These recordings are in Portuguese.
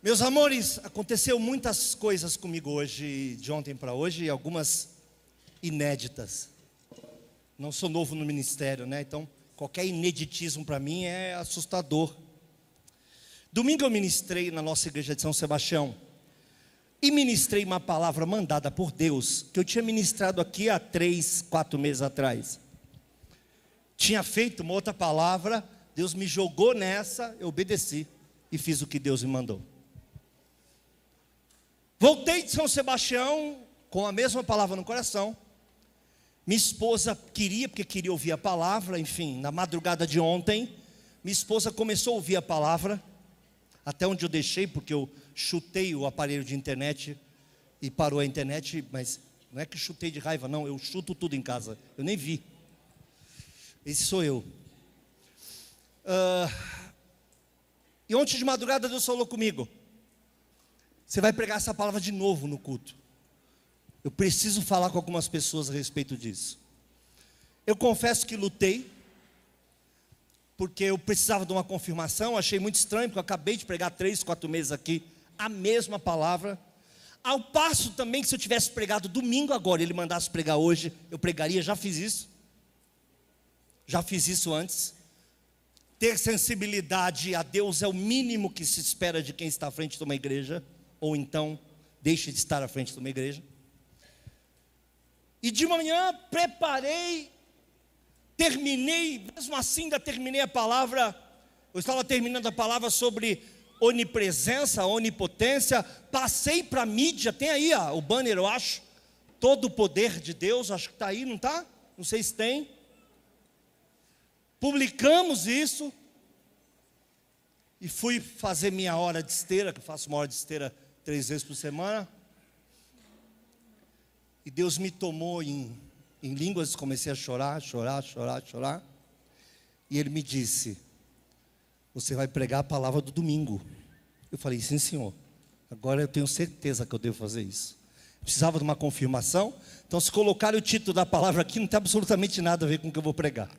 Meus amores, aconteceu muitas coisas comigo hoje, de ontem para hoje, e algumas inéditas. Não sou novo no ministério, né? Então, qualquer ineditismo para mim é assustador. Domingo eu ministrei na nossa igreja de São Sebastião e ministrei uma palavra mandada por Deus, que eu tinha ministrado aqui há três, quatro meses atrás. Tinha feito uma outra palavra, Deus me jogou nessa, eu obedeci e fiz o que Deus me mandou. Voltei de São Sebastião com a mesma palavra no coração. Minha esposa queria, porque queria ouvir a palavra, enfim, na madrugada de ontem, minha esposa começou a ouvir a palavra, até onde eu deixei, porque eu chutei o aparelho de internet e parou a internet, mas não é que chutei de raiva, não, eu chuto tudo em casa, eu nem vi. Esse sou eu. Uh, e ontem de madrugada Deus falou comigo: Você vai pregar essa palavra de novo no culto. Eu preciso falar com algumas pessoas a respeito disso. Eu confesso que lutei, porque eu precisava de uma confirmação, achei muito estranho, porque eu acabei de pregar três, quatro meses aqui a mesma palavra. Ao passo também que se eu tivesse pregado domingo agora, ele mandasse pregar hoje, eu pregaria, já fiz isso. Já fiz isso antes. Ter sensibilidade a Deus é o mínimo que se espera de quem está à frente de uma igreja, ou então deixe de estar à frente de uma igreja. E de manhã preparei, terminei, mesmo assim ainda terminei a palavra, eu estava terminando a palavra sobre onipresença, onipotência, passei para a mídia, tem aí ó, o banner, eu acho, todo o poder de Deus, acho que está aí, não está? Não sei se tem. Publicamos isso, e fui fazer minha hora de esteira, que eu faço uma hora de esteira três vezes por semana. E Deus me tomou em, em línguas, comecei a chorar, chorar, chorar, chorar. E Ele me disse: você vai pregar a palavra do domingo. Eu falei, sim, senhor. Agora eu tenho certeza que eu devo fazer isso. Precisava de uma confirmação. Então, se colocar o título da palavra aqui, não tem absolutamente nada a ver com o que eu vou pregar.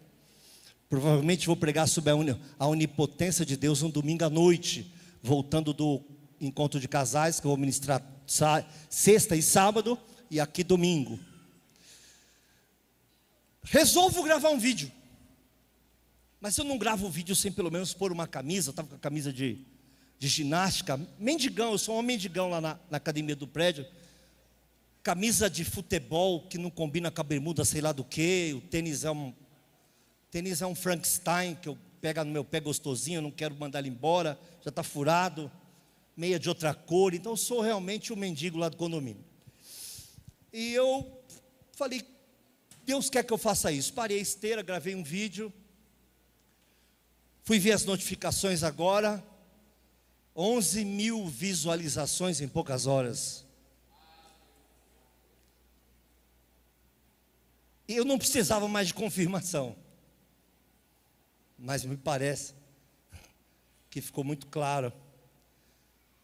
Provavelmente vou pregar sobre a onipotência de Deus um domingo à noite, voltando do encontro de casais, que eu vou ministrar sexta e sábado, e aqui domingo. Resolvo gravar um vídeo. Mas eu não gravo o vídeo sem pelo menos pôr uma camisa, eu estava com a camisa de, de ginástica, mendigão, eu sou um mendigão lá na, na academia do prédio. Camisa de futebol que não combina com a bermuda, sei lá do que, o tênis é um. Tênis é um Frankenstein que eu pego no meu pé gostosinho, eu não quero mandar ele embora, já está furado, meia de outra cor, então eu sou realmente um mendigo lá do condomínio. E eu falei, Deus quer que eu faça isso. Parei a esteira, gravei um vídeo, Fui ver as notificações agora. 11 mil visualizações em poucas horas. Eu não precisava mais de confirmação. Mas me parece que ficou muito claro.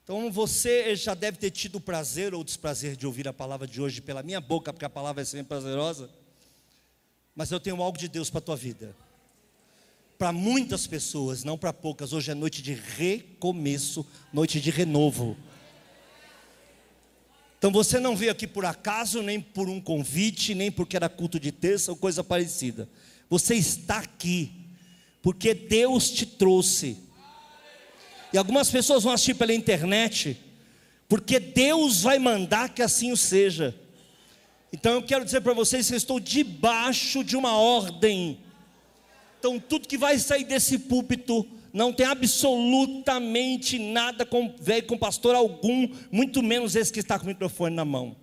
Então você já deve ter tido o prazer ou desprazer de ouvir a palavra de hoje pela minha boca, porque a palavra é sempre prazerosa. Mas eu tenho algo de Deus para a tua vida para muitas pessoas, não para poucas. Hoje é noite de recomeço, noite de renovo. Então você não veio aqui por acaso, nem por um convite, nem porque era culto de terça ou coisa parecida. Você está aqui porque Deus te trouxe. E algumas pessoas vão assistir pela internet, porque Deus vai mandar que assim o seja. Então eu quero dizer para vocês que eu estou debaixo de uma ordem então, tudo que vai sair desse púlpito não tem absolutamente nada com velho com pastor algum, muito menos esse que está com o microfone na mão.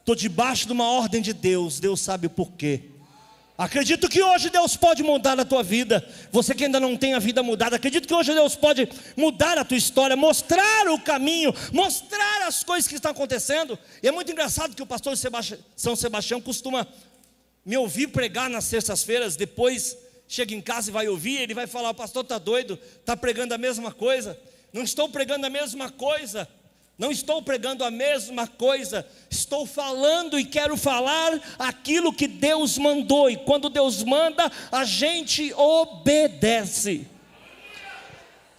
Estou debaixo de uma ordem de Deus, Deus sabe o porquê. Acredito que hoje Deus pode mudar a tua vida. Você que ainda não tem a vida mudada, acredito que hoje Deus pode mudar a tua história, mostrar o caminho, mostrar as coisas que estão acontecendo. E é muito engraçado que o pastor São Sebastião costuma me ouvir pregar nas sextas-feiras, depois chega em casa e vai ouvir, ele vai falar: o pastor está doido, está pregando a mesma coisa. Não estou pregando a mesma coisa. Não estou pregando a mesma coisa, estou falando e quero falar aquilo que Deus mandou, e quando Deus manda, a gente obedece.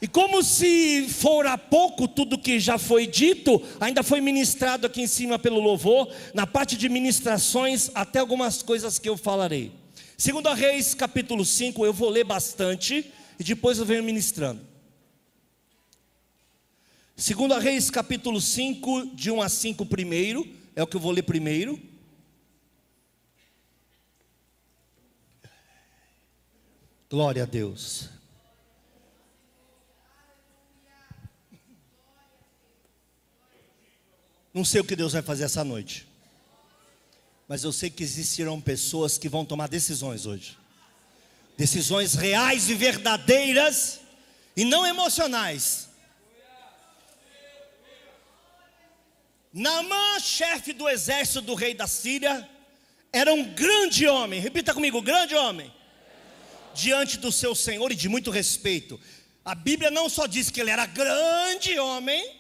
E como se fora pouco tudo que já foi dito, ainda foi ministrado aqui em cima pelo louvor, na parte de ministrações, até algumas coisas que eu falarei. Segundo a Reis, capítulo 5, eu vou ler bastante e depois eu venho ministrando. Segundo a Reis, capítulo 5, de 1 a 5 primeiro, é o que eu vou ler primeiro. Glória a Deus. Não sei o que Deus vai fazer essa noite. Mas eu sei que existirão pessoas que vão tomar decisões hoje. Decisões reais e verdadeiras e não emocionais. Naamã, chefe do exército do rei da Síria, era um grande homem. Repita comigo, grande homem. Diante do seu senhor e de muito respeito. A Bíblia não só diz que ele era grande homem,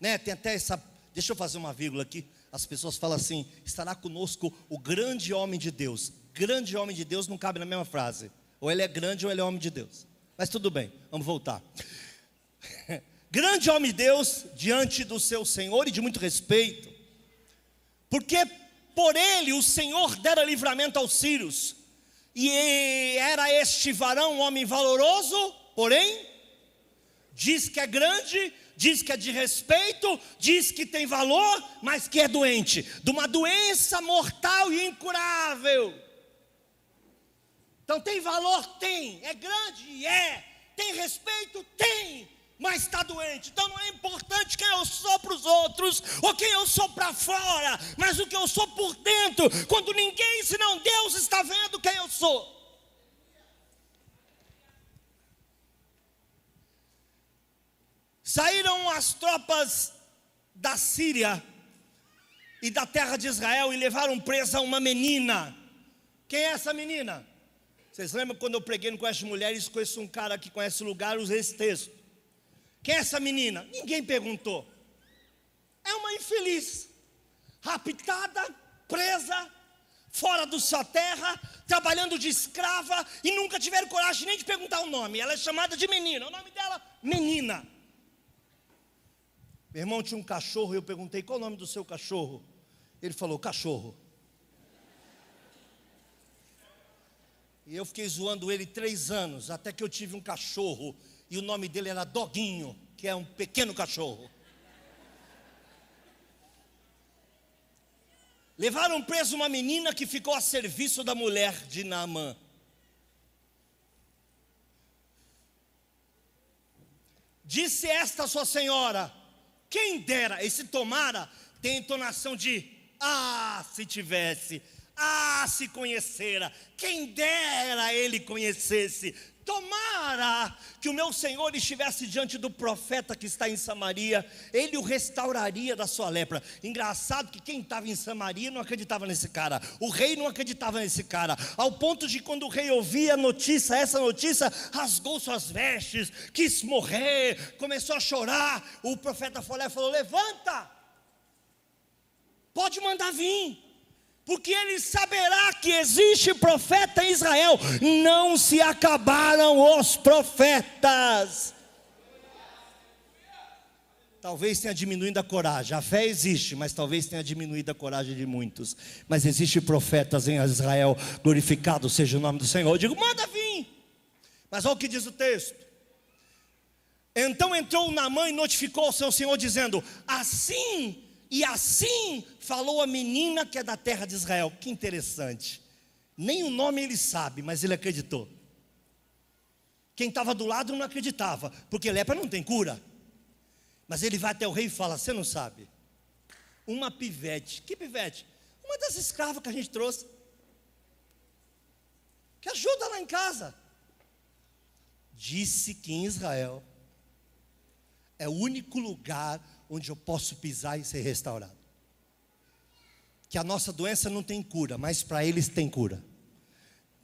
né? Tem até essa Deixa eu fazer uma vírgula aqui. As pessoas falam assim: estará conosco o grande homem de Deus. Grande homem de Deus não cabe na mesma frase. Ou ele é grande ou ele é homem de Deus. Mas tudo bem, vamos voltar. grande homem de Deus diante do seu Senhor e de muito respeito, porque por ele o Senhor dera livramento aos sírios, e era este varão um homem valoroso, porém, diz que é grande, diz que é de respeito, diz que tem valor, mas que é doente, de uma doença mortal e incurável. Então tem valor? Tem. É grande? É. Tem respeito? Tem. Mas está doente. Então não é importante quem eu sou para os outros, ou quem eu sou para fora, mas o que eu sou por dentro, quando ninguém, senão Deus, está vendo quem eu sou. Saíram as tropas da Síria e da terra de Israel e levaram presa uma menina. Quem é essa menina? Vocês lembram quando eu preguei no Conhece Mulheres? Conheço um cara que conhece o lugar, usei esse texto. Quem é essa menina? Ninguém perguntou. É uma infeliz, raptada, presa, fora da sua terra, trabalhando de escrava e nunca tiveram coragem nem de perguntar o nome. Ela é chamada de menina. O nome dela, Menina. Meu irmão tinha um cachorro e eu perguntei qual o nome do seu cachorro. Ele falou: cachorro. E eu fiquei zoando ele três anos, até que eu tive um cachorro, e o nome dele era Doguinho, que é um pequeno cachorro. Levaram preso uma menina que ficou a serviço da mulher de Naamã. Disse esta sua senhora: quem dera, esse tomara tem entonação de ah, se tivesse, ah, se conhecera, quem dera ele conhecesse. Tomara que o meu Senhor estivesse diante do profeta que está em Samaria, ele o restauraria da sua lepra. Engraçado que quem estava em Samaria não acreditava nesse cara, o rei não acreditava nesse cara, ao ponto de quando o rei ouvia a notícia, essa notícia, rasgou suas vestes, quis morrer, começou a chorar. O profeta falou: Levanta, pode mandar vir porque ele saberá que existe profeta em Israel. Não se acabaram os profetas. Talvez tenha diminuído a coragem. A fé existe, mas talvez tenha diminuído a coragem de muitos. Mas existe profetas em Israel. Glorificado seja o nome do Senhor. Eu digo, manda vir. Mas olha o que diz o texto. Então entrou Naamã e notificou ao seu senhor, dizendo: Assim e assim falou a menina que é da terra de Israel. Que interessante. Nem o nome ele sabe, mas ele acreditou. Quem estava do lado não acreditava, porque lepra não tem cura. Mas ele vai até o rei e fala: Você não sabe? Uma pivete. Que pivete? Uma das escravas que a gente trouxe. Que ajuda lá em casa. Disse que em Israel é o único lugar onde eu posso pisar e ser restaurado. Que a nossa doença não tem cura, mas para eles tem cura.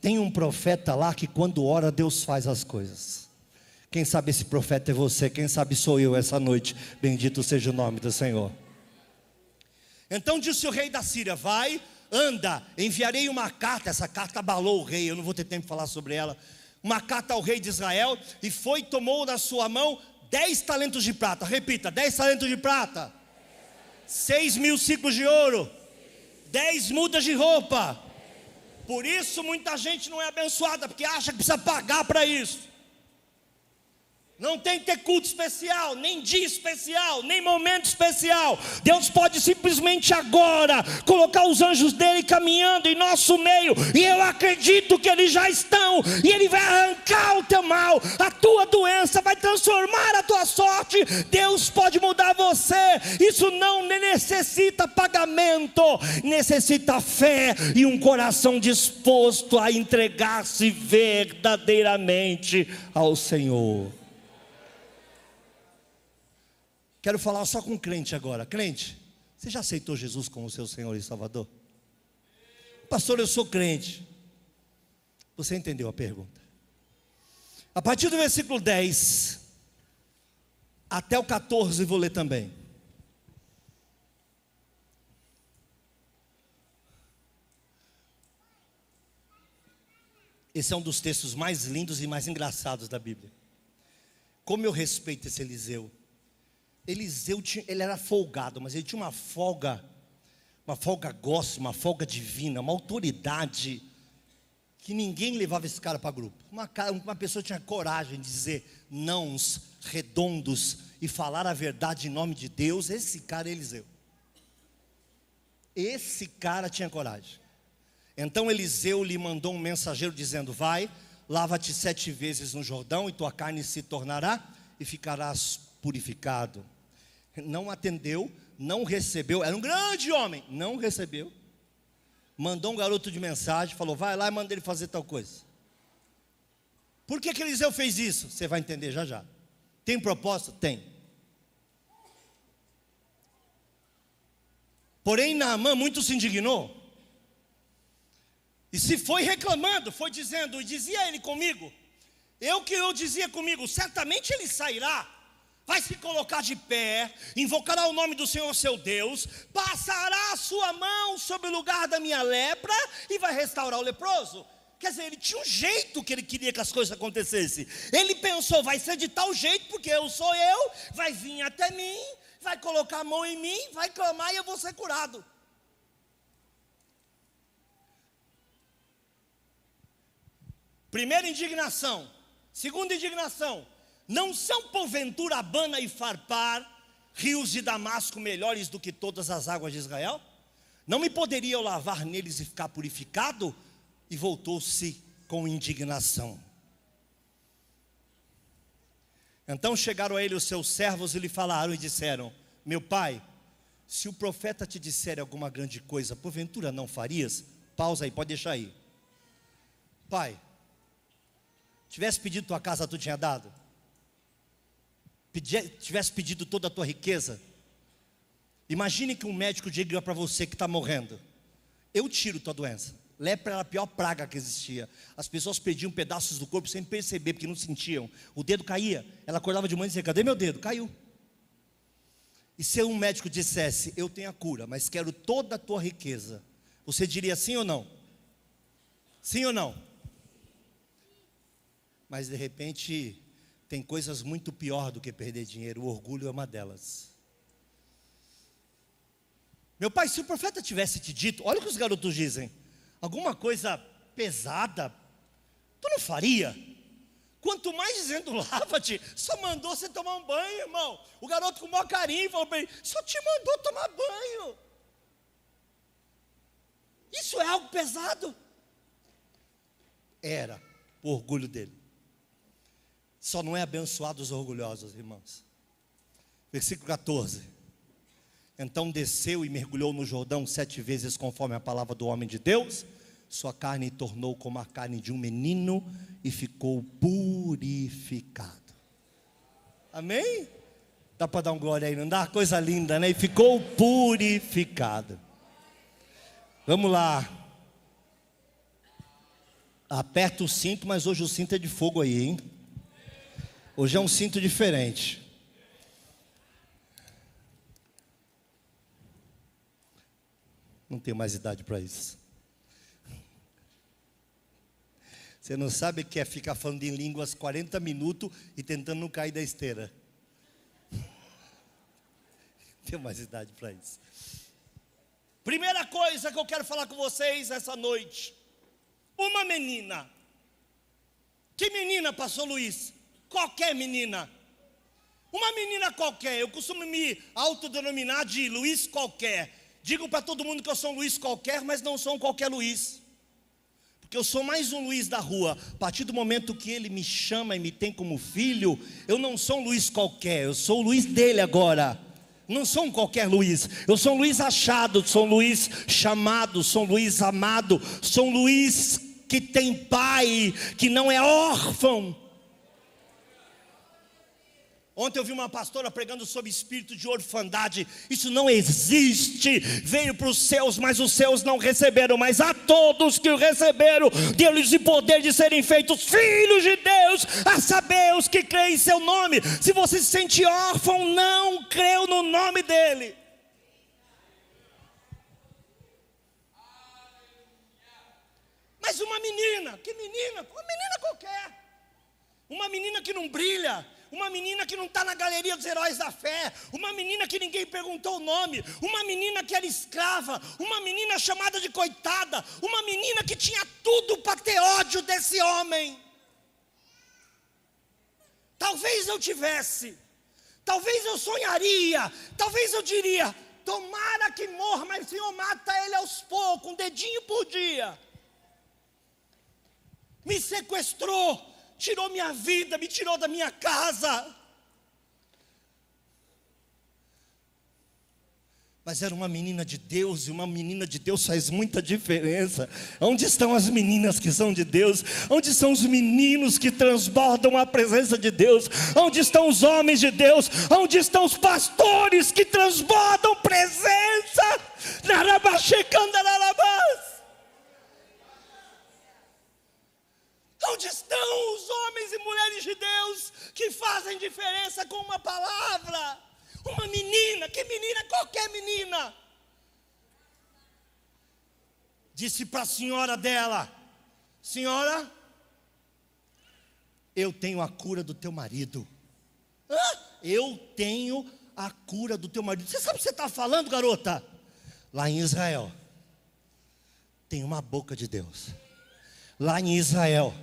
Tem um profeta lá que quando ora, Deus faz as coisas. Quem sabe esse profeta é você, quem sabe sou eu essa noite. Bendito seja o nome do Senhor. Então disse o rei da Síria: Vai, anda, enviarei uma carta. Essa carta abalou o rei, eu não vou ter tempo de falar sobre ela. uma carta ao rei de Israel e foi tomou na sua mão dez talentos de prata. Repita: dez talentos de prata, seis mil ciclos de ouro, dez mudas de roupa. Por isso muita gente não é abençoada, porque acha que precisa pagar para isso. Não tem que ter culto especial, nem dia especial, nem momento especial. Deus pode simplesmente agora colocar os anjos dele caminhando em nosso meio, e eu acredito que eles já estão, e ele vai arrancar o teu mal, a tua doença, vai transformar a tua sorte. Deus pode mudar você. Isso não necessita pagamento, necessita fé e um coração disposto a entregar-se verdadeiramente ao Senhor. Quero falar só com crente agora. Crente, você já aceitou Jesus como seu Senhor e Salvador? Pastor, eu sou crente. Você entendeu a pergunta? A partir do versículo 10 até o 14, vou ler também. Esse é um dos textos mais lindos e mais engraçados da Bíblia. Como eu respeito esse Eliseu. Eliseu tinha, ele era folgado, mas ele tinha uma folga, uma folga gosta, uma folga divina, uma autoridade que ninguém levava esse cara para grupo. Uma, uma pessoa tinha coragem de dizer nãos redondos e falar a verdade em nome de Deus. Esse cara é Eliseu. Esse cara tinha coragem. Então Eliseu lhe mandou um mensageiro dizendo: Vai, lava-te sete vezes no Jordão, e tua carne se tornará e ficarás purificado não atendeu, não recebeu, era um grande homem, não recebeu. Mandou um garoto de mensagem, falou: vai lá e manda ele fazer tal coisa. Por que, que Eliseu fez isso? Você vai entender já já. Tem propósito? Tem. Porém, Naamã muito se indignou. E se foi reclamando, foi dizendo, e dizia ele comigo, eu que eu dizia comigo, certamente ele sairá vai se colocar de pé, invocará o nome do Senhor seu Deus, passará a sua mão sobre o lugar da minha lepra e vai restaurar o leproso. Quer dizer, ele tinha um jeito que ele queria que as coisas acontecessem. Ele pensou, vai ser de tal jeito, porque eu sou eu, vai vir até mim, vai colocar a mão em mim, vai clamar e eu vou ser curado. Primeira indignação. Segunda indignação não são porventura Abana e Farpar, rios de Damasco melhores do que todas as águas de Israel? Não me poderia eu lavar neles e ficar purificado? E voltou-se com indignação. Então chegaram a ele os seus servos e lhe falaram e disseram: Meu pai, se o profeta te disser alguma grande coisa, porventura não farias? Pausa aí, pode deixar aí. Pai, tivesse pedido tua casa, tu tinha dado? Tivesse pedido toda a tua riqueza, imagine que um médico diga para você que está morrendo: Eu tiro tua doença. Lepra era a pior praga que existia. As pessoas perdiam pedaços do corpo sem perceber, porque não sentiam. O dedo caía. Ela acordava de manhã e dizia: Cadê meu dedo? Caiu. E se um médico dissesse: Eu tenho a cura, mas quero toda a tua riqueza, você diria sim ou não? Sim ou não? Mas de repente tem coisas muito pior do que perder dinheiro, o orgulho é uma delas. Meu pai, se o profeta tivesse te dito, olha o que os garotos dizem, alguma coisa pesada, tu não faria? Quanto mais dizendo lava-te, só mandou você tomar um banho, irmão. O garoto com o maior carinho falou para ele: só te mandou tomar banho. Isso é algo pesado? Era o orgulho dele. Só não é abençoado os orgulhosos, irmãos. Versículo 14. Então desceu e mergulhou no Jordão sete vezes, conforme a palavra do homem de Deus. Sua carne tornou como a carne de um menino e ficou purificado. Amém? Dá para dar um glória aí, não dá? Coisa linda, né? E ficou purificado. Vamos lá. Aperta o cinto, mas hoje o cinto é de fogo aí, hein? Hoje é um cinto diferente. Não tenho mais idade para isso. Você não sabe o que é ficar falando em línguas 40 minutos e tentando não cair da esteira. Tenho mais idade para isso. Primeira coisa que eu quero falar com vocês essa noite. Uma menina. Que menina, pastor Luiz? Qualquer menina. Uma menina qualquer. Eu costumo me autodenominar de Luiz qualquer. Digo para todo mundo que eu sou um Luiz qualquer, mas não sou um qualquer Luiz. Porque eu sou mais um Luiz da rua. A partir do momento que ele me chama e me tem como filho, eu não sou um Luiz qualquer, eu sou o Luiz dele agora. Não sou um qualquer Luiz, eu sou um Luiz achado, sou um Luiz chamado, sou um Luiz amado, sou um Luiz que tem pai, que não é órfão. Ontem eu vi uma pastora pregando sobre espírito de orfandade. Isso não existe. Veio para os céus, mas os céus não receberam. Mas a todos que o receberam, deu-lhes o poder de serem feitos filhos de Deus, a saber, os que creem em seu nome. Se você se sente órfão, não creu no nome dele. Mas uma menina, que menina? Uma menina qualquer. Uma menina que não brilha, uma menina que não está na galeria dos heróis da fé, uma menina que ninguém perguntou o nome, uma menina que era escrava, uma menina chamada de coitada, uma menina que tinha tudo para ter ódio desse homem. Talvez eu tivesse, talvez eu sonharia, talvez eu diria: tomara que morra, mas Senhor, mata ele aos poucos, um dedinho por dia. Me sequestrou, tirou minha vida, me tirou da minha casa. Mas era uma menina de Deus, e uma menina de Deus faz muita diferença. Onde estão as meninas que são de Deus? Onde estão os meninos que transbordam a presença de Deus? Onde estão os homens de Deus? Onde estão os pastores que transbordam presença? Narabachecandalabás. Onde estão os homens e mulheres de Deus que fazem diferença com uma palavra? Uma menina, que menina, qualquer menina. Disse para a senhora dela: Senhora, eu tenho a cura do teu marido. Hã? Eu tenho a cura do teu marido. Você sabe o que você está falando, garota? Lá em Israel, tem uma boca de Deus. Lá em Israel,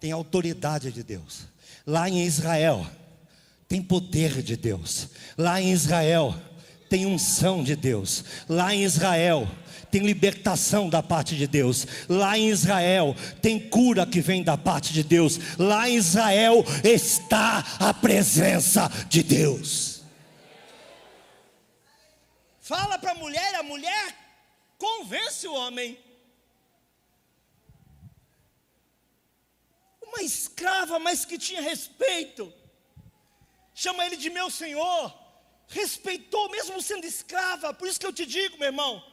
tem autoridade de Deus. Lá em Israel, tem poder de Deus. Lá em Israel, tem unção de Deus. Lá em Israel, tem libertação da parte de Deus. Lá em Israel tem cura que vem da parte de Deus. Lá em Israel está a presença de Deus. Fala para a mulher, a mulher convence o homem. Uma escrava, mas que tinha respeito. Chama ele de meu senhor. Respeitou, mesmo sendo escrava. Por isso que eu te digo, meu irmão: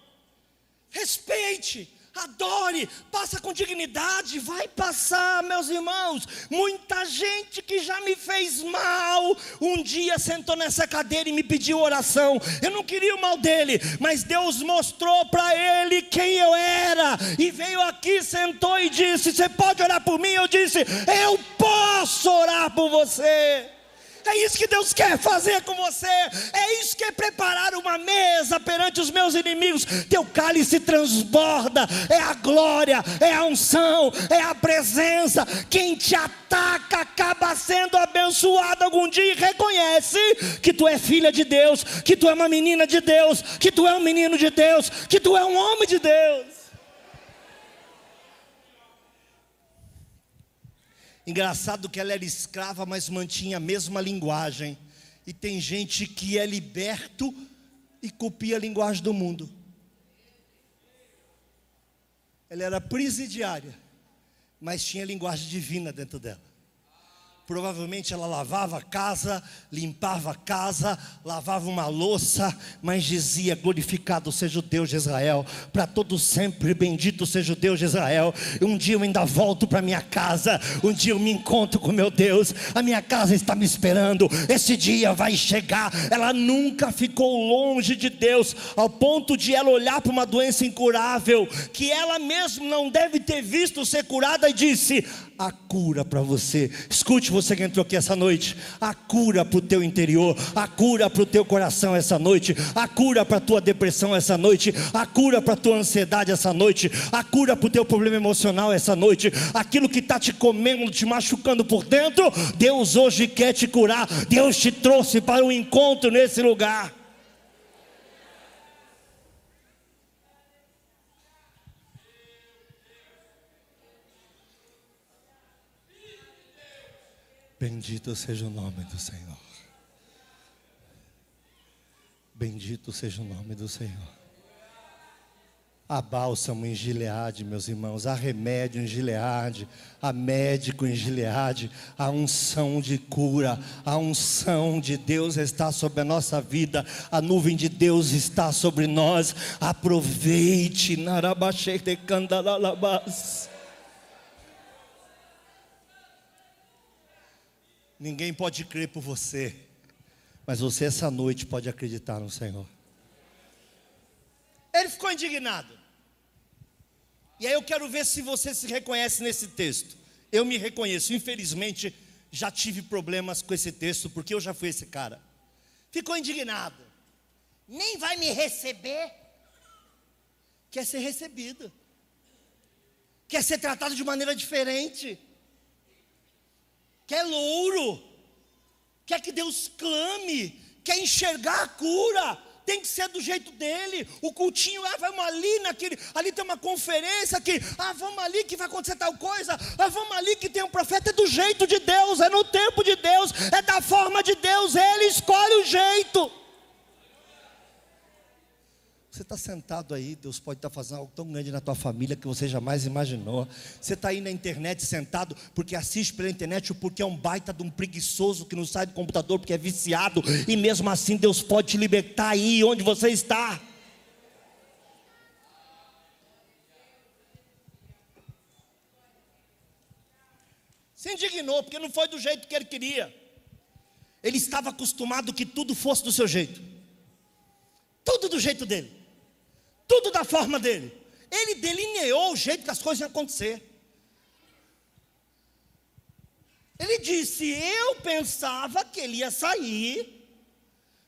respeite adore, passa com dignidade, vai passar, meus irmãos. Muita gente que já me fez mal, um dia sentou nessa cadeira e me pediu oração. Eu não queria o mal dele, mas Deus mostrou para ele quem eu era, e veio aqui, sentou e disse: Você pode orar por mim? Eu disse: Eu posso orar por você. É isso que Deus quer fazer com você. É isso que é preparar uma mesa perante os meus inimigos. Teu cálice transborda. É a glória, é a unção, é a presença. Quem te ataca acaba sendo abençoado algum dia e reconhece que tu é filha de Deus, que tu é uma menina de Deus, que tu é um menino de Deus, que tu é um homem de Deus. Engraçado que ela era escrava, mas mantinha a mesma linguagem. E tem gente que é liberto e copia a linguagem do mundo. Ela era presidiária, mas tinha linguagem divina dentro dela. Provavelmente ela lavava a casa, limpava a casa, lavava uma louça, mas dizia: Glorificado seja o Deus de Israel, para todo sempre, bendito seja o Deus de Israel. Um dia eu ainda volto para minha casa, um dia eu me encontro com meu Deus, a minha casa está me esperando, esse dia vai chegar. Ela nunca ficou longe de Deus, ao ponto de ela olhar para uma doença incurável, que ela mesma não deve ter visto ser curada, e disse: a cura para você. Escute você que entrou aqui essa noite. A cura para o teu interior, a cura para o teu coração essa noite, a cura para a tua depressão essa noite, a cura para a tua ansiedade essa noite, a cura para o teu problema emocional essa noite, aquilo que está te comendo, te machucando por dentro. Deus hoje quer te curar. Deus te trouxe para um encontro nesse lugar. Bendito seja o nome do Senhor. Bendito seja o nome do Senhor. Há bálsamo em Gileade, meus irmãos, há remédio em Gileade, há médico em Gileade, há unção de cura, a unção de Deus está sobre a nossa vida, a nuvem de Deus está sobre nós. Aproveite, Narabaxei de Candalalabás. Ninguém pode crer por você, mas você essa noite pode acreditar no Senhor. Ele ficou indignado. E aí eu quero ver se você se reconhece nesse texto. Eu me reconheço, infelizmente, já tive problemas com esse texto, porque eu já fui esse cara. Ficou indignado. Nem vai me receber. Quer ser recebido. Quer ser tratado de maneira diferente quer louro, quer que Deus clame, quer enxergar a cura, tem que ser do jeito dele. O cultinho, ah, vamos ali naquele, ali tem uma conferência que, ah, vamos ali que vai acontecer tal coisa, ah, vamos ali que tem um profeta, é do jeito de Deus, é no tempo de Deus, é da forma de Deus, ele escolhe o jeito. Você está sentado aí, Deus pode estar tá fazendo algo tão grande na tua família que você jamais imaginou. Você está aí na internet sentado porque assiste pela internet ou porque é um baita de um preguiçoso que não sai do computador porque é viciado. E mesmo assim Deus pode te libertar aí onde você está. Se indignou porque não foi do jeito que ele queria. Ele estava acostumado que tudo fosse do seu jeito. Tudo do jeito dele tudo da forma dele. Ele delineou o jeito que as coisas iam acontecer. Ele disse: Eu pensava que ele ia sair,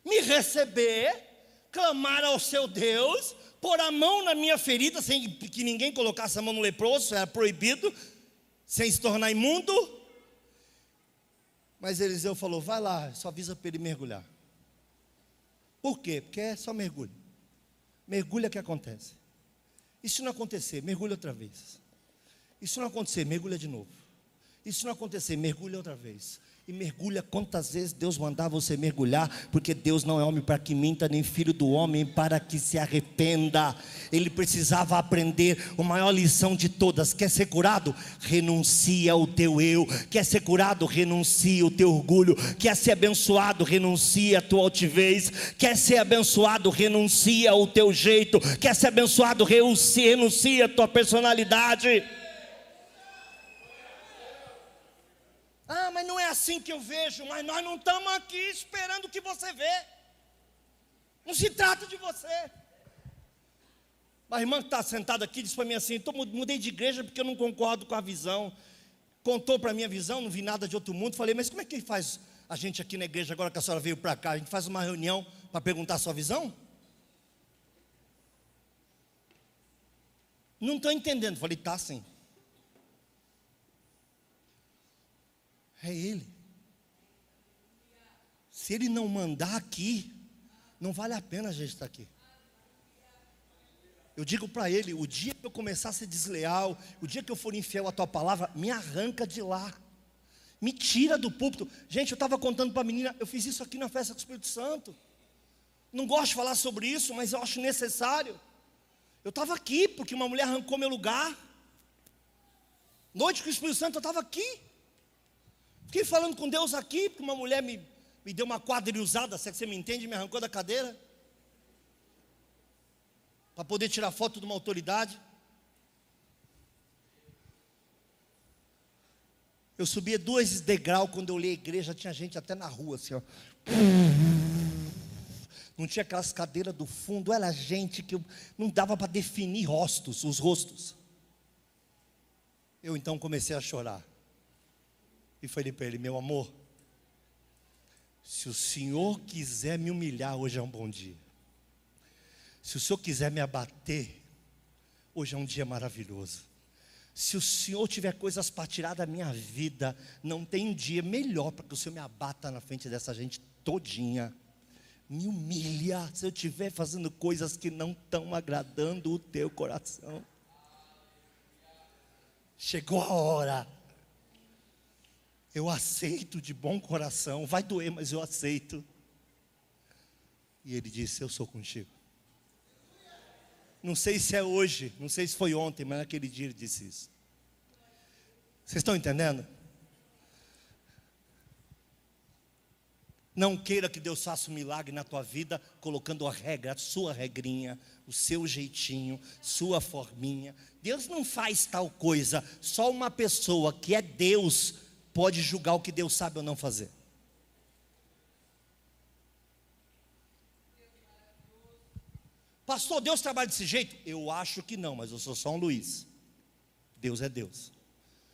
me receber, clamar ao seu Deus, pôr a mão na minha ferida, sem que ninguém colocasse a mão no leproso, era proibido, sem se tornar imundo. Mas Eliseu falou: Vai lá, só avisa para ele mergulhar. Por quê? Porque é só mergulho. Mergulha que acontece. E se não acontecer, mergulha outra vez. E se não acontecer, mergulha de novo. E se não acontecer, mergulha outra vez e mergulha quantas vezes Deus mandar você mergulhar, porque Deus não é homem para que minta, nem filho do homem para que se arrependa. Ele precisava aprender a maior lição de todas: quer ser curado? Renuncia ao teu eu. Quer ser curado? Renuncia o teu orgulho. Quer ser abençoado? Renuncia a tua altivez. Quer ser abençoado? Renuncia o teu jeito. Quer ser abençoado? Renuncia a tua personalidade. Ah, não é assim que eu vejo, mas nós não estamos aqui esperando o que você vê. Não se trata de você. A irmã que está sentada aqui disse para mim assim: mudei de igreja porque eu não concordo com a visão. Contou para mim a visão, não vi nada de outro mundo. Falei, mas como é que faz a gente aqui na igreja, agora que a senhora veio para cá? A gente faz uma reunião para perguntar a sua visão? Não estou entendendo. Falei, tá sim. É Ele. Se Ele não mandar aqui, não vale a pena a gente estar aqui. Eu digo para Ele: o dia que eu começar a ser desleal, o dia que eu for infiel à Tua palavra, me arranca de lá. Me tira do púlpito. Gente, eu estava contando para a menina, eu fiz isso aqui na festa do Espírito Santo. Não gosto de falar sobre isso, mas eu acho necessário. Eu estava aqui porque uma mulher arrancou meu lugar. Noite com o Espírito Santo, eu estava aqui. Fiquei falando com Deus aqui, porque uma mulher me, me deu uma quadrilhada, se é que você me entende, me arrancou da cadeira. Para poder tirar foto de uma autoridade. Eu subia dois degraus quando eu li a igreja, tinha gente até na rua, assim, ó. Não tinha aquelas cadeiras do fundo, era gente que não dava para definir rostos, os rostos. Eu então comecei a chorar. E falei para ele, meu amor, se o Senhor quiser me humilhar, hoje é um bom dia. Se o Senhor quiser me abater, hoje é um dia maravilhoso. Se o Senhor tiver coisas para tirar da minha vida, não tem dia melhor para que o Senhor me abata na frente dessa gente todinha. Me humilha se eu estiver fazendo coisas que não estão agradando o teu coração. Chegou a hora eu aceito de bom coração, vai doer, mas eu aceito. E ele disse: Eu sou contigo. Não sei se é hoje, não sei se foi ontem, mas naquele dia ele disse isso. Vocês estão entendendo? Não queira que Deus faça um milagre na tua vida, colocando a regra, a sua regrinha, o seu jeitinho, sua forminha. Deus não faz tal coisa, só uma pessoa que é Deus pode julgar o que Deus sabe ou não fazer. Pastor, Deus trabalha desse jeito? Eu acho que não, mas eu sou só um Luiz. Deus é Deus.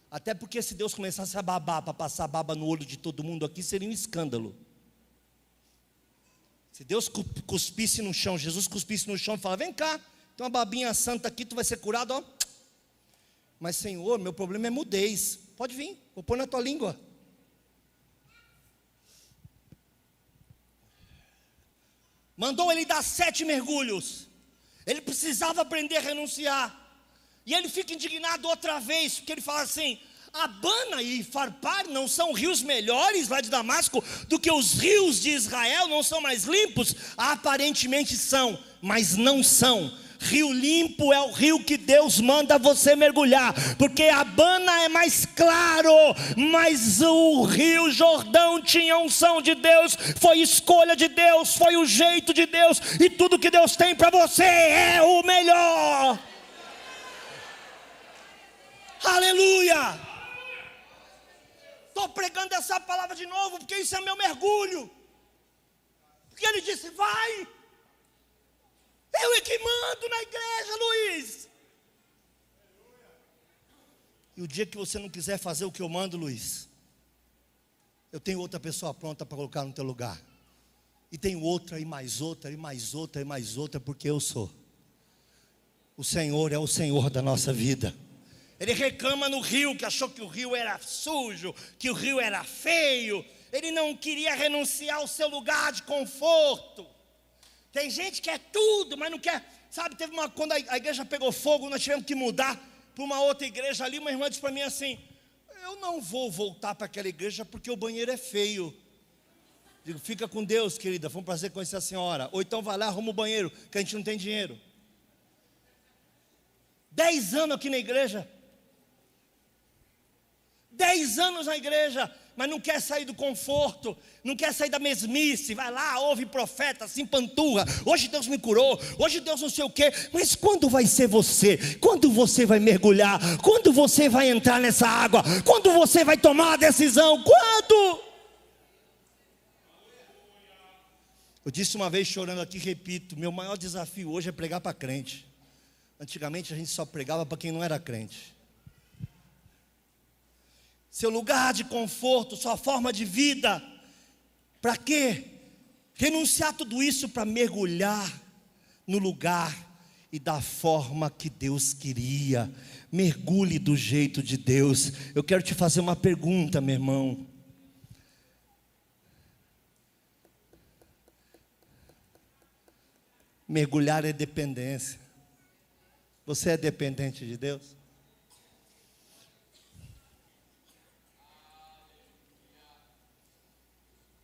Até porque se Deus começasse a babar para passar baba no olho de todo mundo aqui, seria um escândalo. Se Deus cuspisse no chão, Jesus cuspisse no chão e falasse: Vem cá, tem uma babinha santa aqui, tu vai ser curado, ó. Mas Senhor, meu problema é mudez. Pode vir, vou pôr na tua língua. Mandou ele dar sete mergulhos. Ele precisava aprender a renunciar. E ele fica indignado outra vez, porque ele fala assim: Abana e Farpar não são rios melhores lá de Damasco do que os rios de Israel, não são mais limpos? Aparentemente são, mas não são Rio limpo é o rio que Deus manda você mergulhar, porque Abana é mais claro, mas o Rio Jordão tinha unção de Deus, foi escolha de Deus, foi o jeito de Deus, e tudo que Deus tem para você é o melhor. Aleluia! Estou pregando essa palavra de novo, porque isso é meu mergulho. Porque ele disse: vai. Eu é que mando na igreja, Luiz. E o dia que você não quiser fazer o que eu mando, Luiz, eu tenho outra pessoa pronta para colocar no teu lugar. E tenho outra, e mais outra, e mais outra, e mais outra, porque eu sou. O Senhor é o Senhor da nossa vida. Ele reclama no rio, que achou que o rio era sujo, que o rio era feio. Ele não queria renunciar ao seu lugar de conforto. Tem gente que é tudo, mas não quer. Sabe, teve uma. Quando a igreja pegou fogo, nós tivemos que mudar para uma outra igreja ali. Uma irmã disse para mim assim: Eu não vou voltar para aquela igreja porque o banheiro é feio. Digo, fica com Deus, querida. Foi um prazer conhecer a senhora. Ou então vai lá, arruma o banheiro, que a gente não tem dinheiro. Dez anos aqui na igreja. Dez anos na igreja mas não quer sair do conforto, não quer sair da mesmice, vai lá, ouve profeta, se empanturra, hoje Deus me curou, hoje Deus não sei o quê, mas quando vai ser você? Quando você vai mergulhar? Quando você vai entrar nessa água? Quando você vai tomar a decisão? Quando? Eu disse uma vez chorando aqui, repito, meu maior desafio hoje é pregar para crente. Antigamente a gente só pregava para quem não era crente seu lugar de conforto, sua forma de vida. Para quê? Renunciar tudo isso para mergulhar no lugar e da forma que Deus queria. Mergulhe do jeito de Deus. Eu quero te fazer uma pergunta, meu irmão. Mergulhar é dependência. Você é dependente de Deus?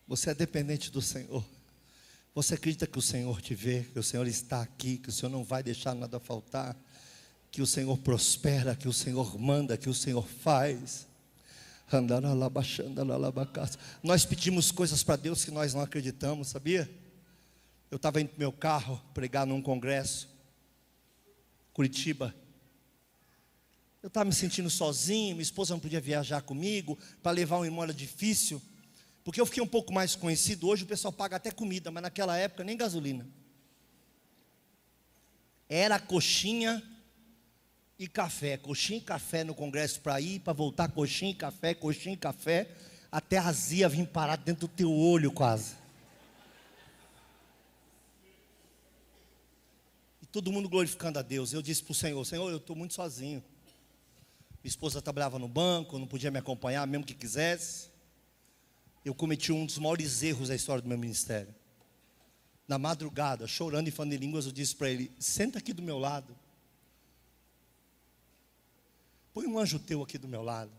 Você é dependente do Senhor. Você acredita que o Senhor te vê, que o Senhor está aqui, que o Senhor não vai deixar nada faltar, que o Senhor prospera, que o Senhor manda, que o Senhor faz. Nós pedimos coisas para Deus que nós não acreditamos, sabia? Eu estava indo no meu carro pregar num congresso, Curitiba. Eu estava me sentindo sozinho, minha esposa não podia viajar comigo para levar um imóvel difícil, porque eu fiquei um pouco mais conhecido. Hoje o pessoal paga até comida, mas naquela época nem gasolina. Era coxinha e café, coxinha e café no congresso para ir, para voltar, coxinha e café, coxinha e café, até a azia vir parar dentro do teu olho quase. E todo mundo glorificando a Deus. Eu disse para o Senhor: Senhor, eu estou muito sozinho. Minha esposa trabalhava no banco, não podia me acompanhar, mesmo que quisesse. Eu cometi um dos maiores erros da história do meu ministério. Na madrugada, chorando e falando em línguas, eu disse para ele: Senta aqui do meu lado. Põe um anjo teu aqui do meu lado.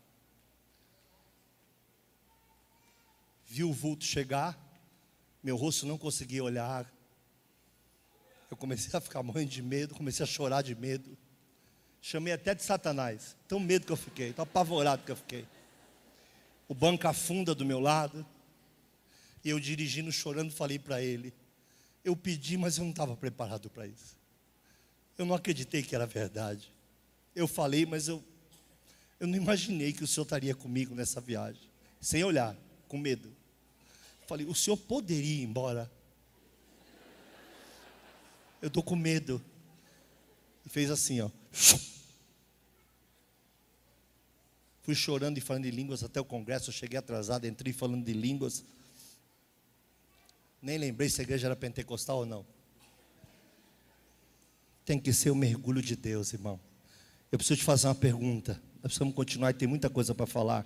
Viu o vulto chegar, meu rosto não conseguia olhar. Eu comecei a ficar morrendo de medo, comecei a chorar de medo. Chamei até de Satanás. Tão medo que eu fiquei, tão apavorado que eu fiquei. O banco afunda do meu lado. E eu dirigindo, chorando, falei para ele: Eu pedi, mas eu não estava preparado para isso. Eu não acreditei que era verdade. Eu falei, mas eu eu não imaginei que o senhor estaria comigo nessa viagem, sem olhar, com medo. Falei, o senhor poderia ir embora? Eu estou com medo. E fez assim, ó. Fui chorando e falando de línguas até o congresso. Eu cheguei atrasado, entrei falando de línguas. Nem lembrei se a igreja era pentecostal ou não. Tem que ser o mergulho de Deus, irmão. Eu preciso te fazer uma pergunta. Nós precisamos continuar e tem muita coisa para falar.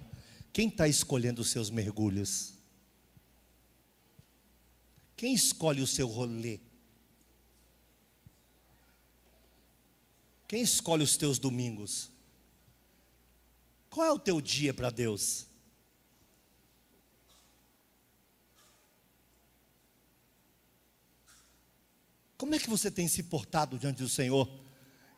Quem está escolhendo os seus mergulhos? Quem escolhe o seu rolê? Quem escolhe os teus domingos? Qual é o teu dia para Deus? Como é que você tem se portado diante do Senhor?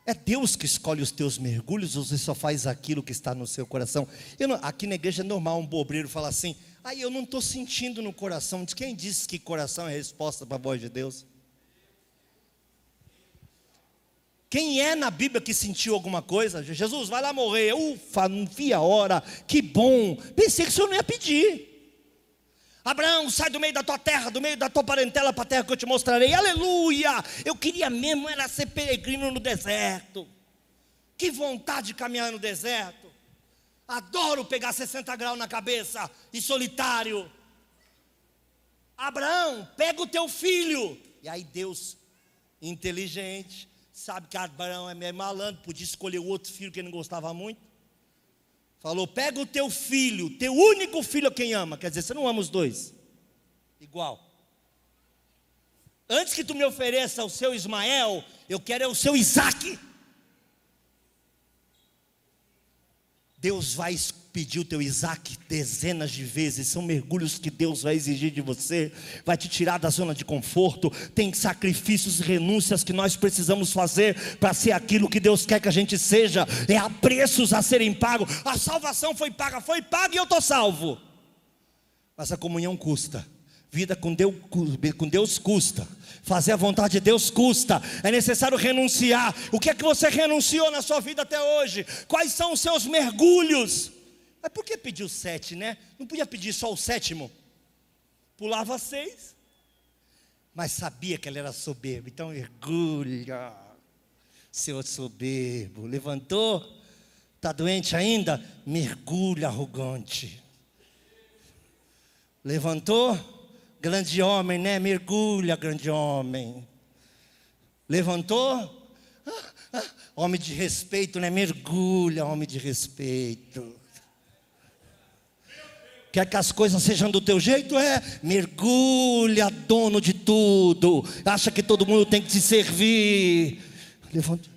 É Deus que escolhe os teus mergulhos, ou você só faz aquilo que está no seu coração? Não, aqui na igreja é normal um bobreiro falar assim, aí eu não estou sentindo no coração. De quem disse que coração é resposta para a voz de Deus? Quem é na Bíblia que sentiu alguma coisa? Jesus, vai lá morrer. Ufa, não vi a hora. Que bom. Pensei que o senhor não ia pedir. Abraão, sai do meio da tua terra, do meio da tua parentela para a terra que eu te mostrarei. Aleluia! Eu queria mesmo era ser peregrino no deserto. Que vontade de caminhar no deserto. Adoro pegar 60 graus na cabeça e solitário. Abraão, pega o teu filho. E aí Deus, inteligente, sabe que Abraão é meio malandro, podia escolher o outro filho que ele não gostava muito. Falou: pega o teu filho, teu único filho a quem ama. Quer dizer, você não ama os dois. Igual. Antes que tu me ofereça o seu Ismael, eu quero é o seu Isaac. Deus vai pedir o teu Isaac dezenas de vezes, são mergulhos que Deus vai exigir de você, vai te tirar da zona de conforto, tem sacrifícios e renúncias que nós precisamos fazer para ser aquilo que Deus quer que a gente seja, é a preços a serem pagos, a salvação foi paga, foi paga e eu estou salvo, mas a comunhão custa, vida com Deus, com Deus custa, fazer a vontade de Deus custa, é necessário renunciar. O que é que você renunciou na sua vida até hoje? Quais são os seus mergulhos? Mas por que pediu sete, né? Não podia pedir só o sétimo. Pulava seis. Mas sabia que ele era soberbo. Então, mergulha. Seu soberbo. Levantou. Está doente ainda? Mergulha, arrogante. Levantou? Grande homem, né? Mergulha, grande homem. Levantou? Ah, ah, homem de respeito, né? Mergulha, homem de respeito. Quer que as coisas sejam do teu jeito? É, mergulha, dono de tudo. Acha que todo mundo tem que te servir. Levanta.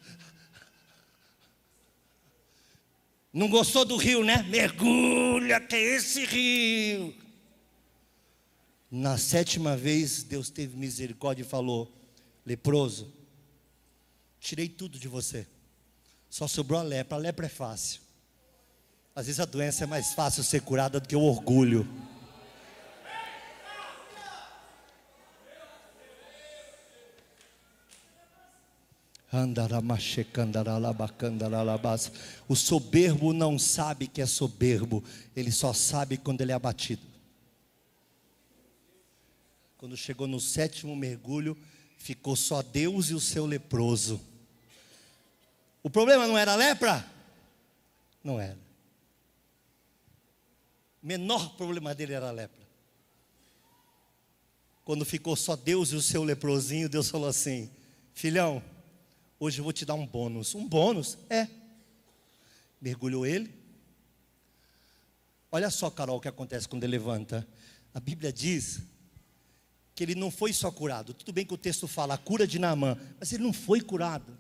Não gostou do rio, né? Mergulha, que é esse rio. Na sétima vez, Deus teve misericórdia e falou: leproso, tirei tudo de você. Só sobrou a lepra. A lepra é fácil. Às vezes a doença é mais fácil ser curada do que o orgulho. O soberbo não sabe que é soberbo, ele só sabe quando ele é abatido. Quando chegou no sétimo mergulho, ficou só Deus e o seu leproso. O problema não era a lepra? Não era. O menor problema dele era a lepra. Quando ficou só Deus e o seu leprosinho, Deus falou assim: Filhão, hoje eu vou te dar um bônus. Um bônus? É. Mergulhou ele. Olha só, Carol, o que acontece quando ele levanta. A Bíblia diz que ele não foi só curado. Tudo bem que o texto fala a cura de Naamã, mas ele não foi curado.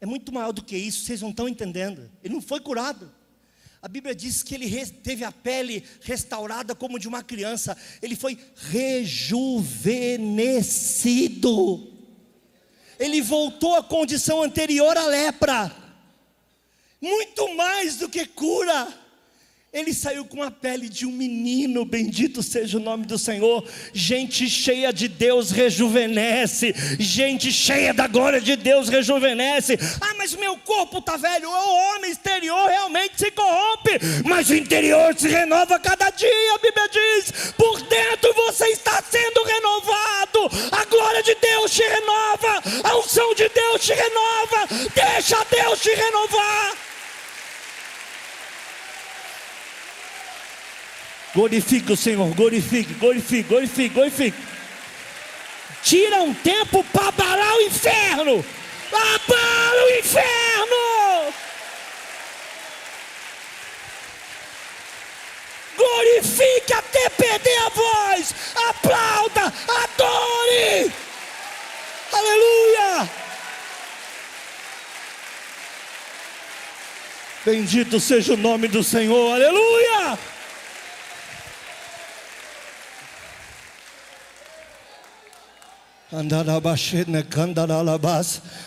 É muito maior do que isso, vocês não estão entendendo. Ele não foi curado. A Bíblia diz que ele teve a pele restaurada como de uma criança, ele foi rejuvenescido. Ele voltou à condição anterior à lepra. Muito mais do que cura ele saiu com a pele de um menino, bendito seja o nome do Senhor. Gente cheia de Deus rejuvenesce, gente cheia da glória de Deus rejuvenesce. Ah, mas meu corpo está velho. O homem exterior realmente se corrompe, mas o interior se renova cada dia. A Bíblia diz: por dentro você está sendo renovado. A glória de Deus te renova, a unção de Deus te renova. Deixa Deus te renovar. Glorifique o Senhor, glorifique, glorifique, glorifique, glorifique. Tira um tempo para abalar o inferno. Abala o inferno. Glorifique até perder a voz. Aplauda, adore. Aleluia. Bendito seja o nome do Senhor. Aleluia.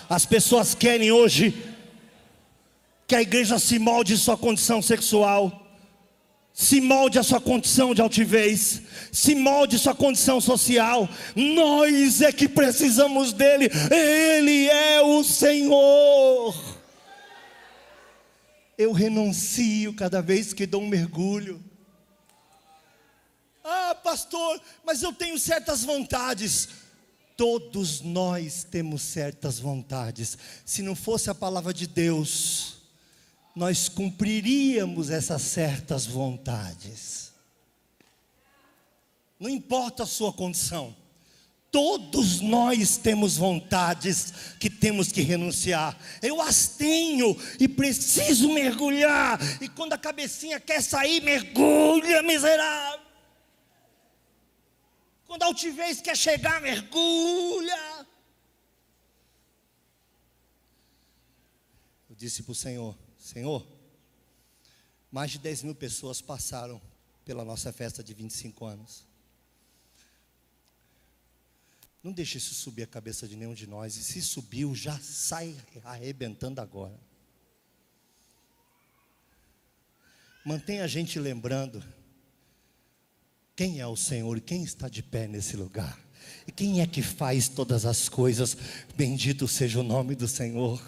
As pessoas querem hoje que a igreja se molde sua condição sexual, se molde a sua condição de altivez, se molde sua condição social. Nós é que precisamos dele, ele é o Senhor. Eu renuncio cada vez que dou um mergulho. Ah, pastor, mas eu tenho certas vontades. Todos nós temos certas vontades. Se não fosse a palavra de Deus, nós cumpriríamos essas certas vontades. Não importa a sua condição. Todos nós temos vontades que temos que renunciar. Eu as tenho e preciso mergulhar. E quando a cabecinha quer sair, mergulha, miserável. Quando a altivez quer chegar, mergulha. Eu disse para o Senhor: Senhor, mais de 10 mil pessoas passaram pela nossa festa de 25 anos. Não deixe isso subir a cabeça de nenhum de nós. E se subiu, já sai arrebentando agora. Mantenha a gente lembrando quem é o Senhor? Quem está de pé nesse lugar? E quem é que faz todas as coisas? Bendito seja o nome do Senhor.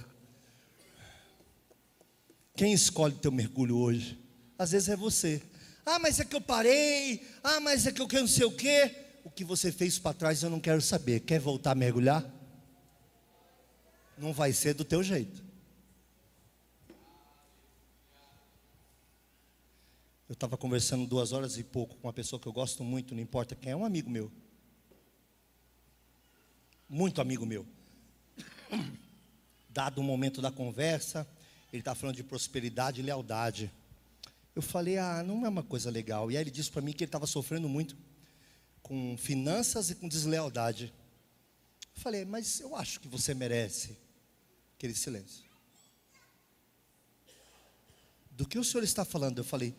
Quem escolhe teu mergulho hoje? Às vezes é você. Ah, mas é que eu parei. Ah, mas é que eu quero não sei o quê. O que você fez para trás eu não quero saber. Quer voltar a mergulhar? Não vai ser do teu jeito. Eu estava conversando duas horas e pouco com uma pessoa que eu gosto muito, não importa quem é, um amigo meu. Muito amigo meu. Dado o momento da conversa, ele está falando de prosperidade e lealdade. Eu falei, ah, não é uma coisa legal. E aí ele disse para mim que ele estava sofrendo muito com finanças e com deslealdade. Eu falei, mas eu acho que você merece aquele silêncio. Do que o senhor está falando? Eu falei,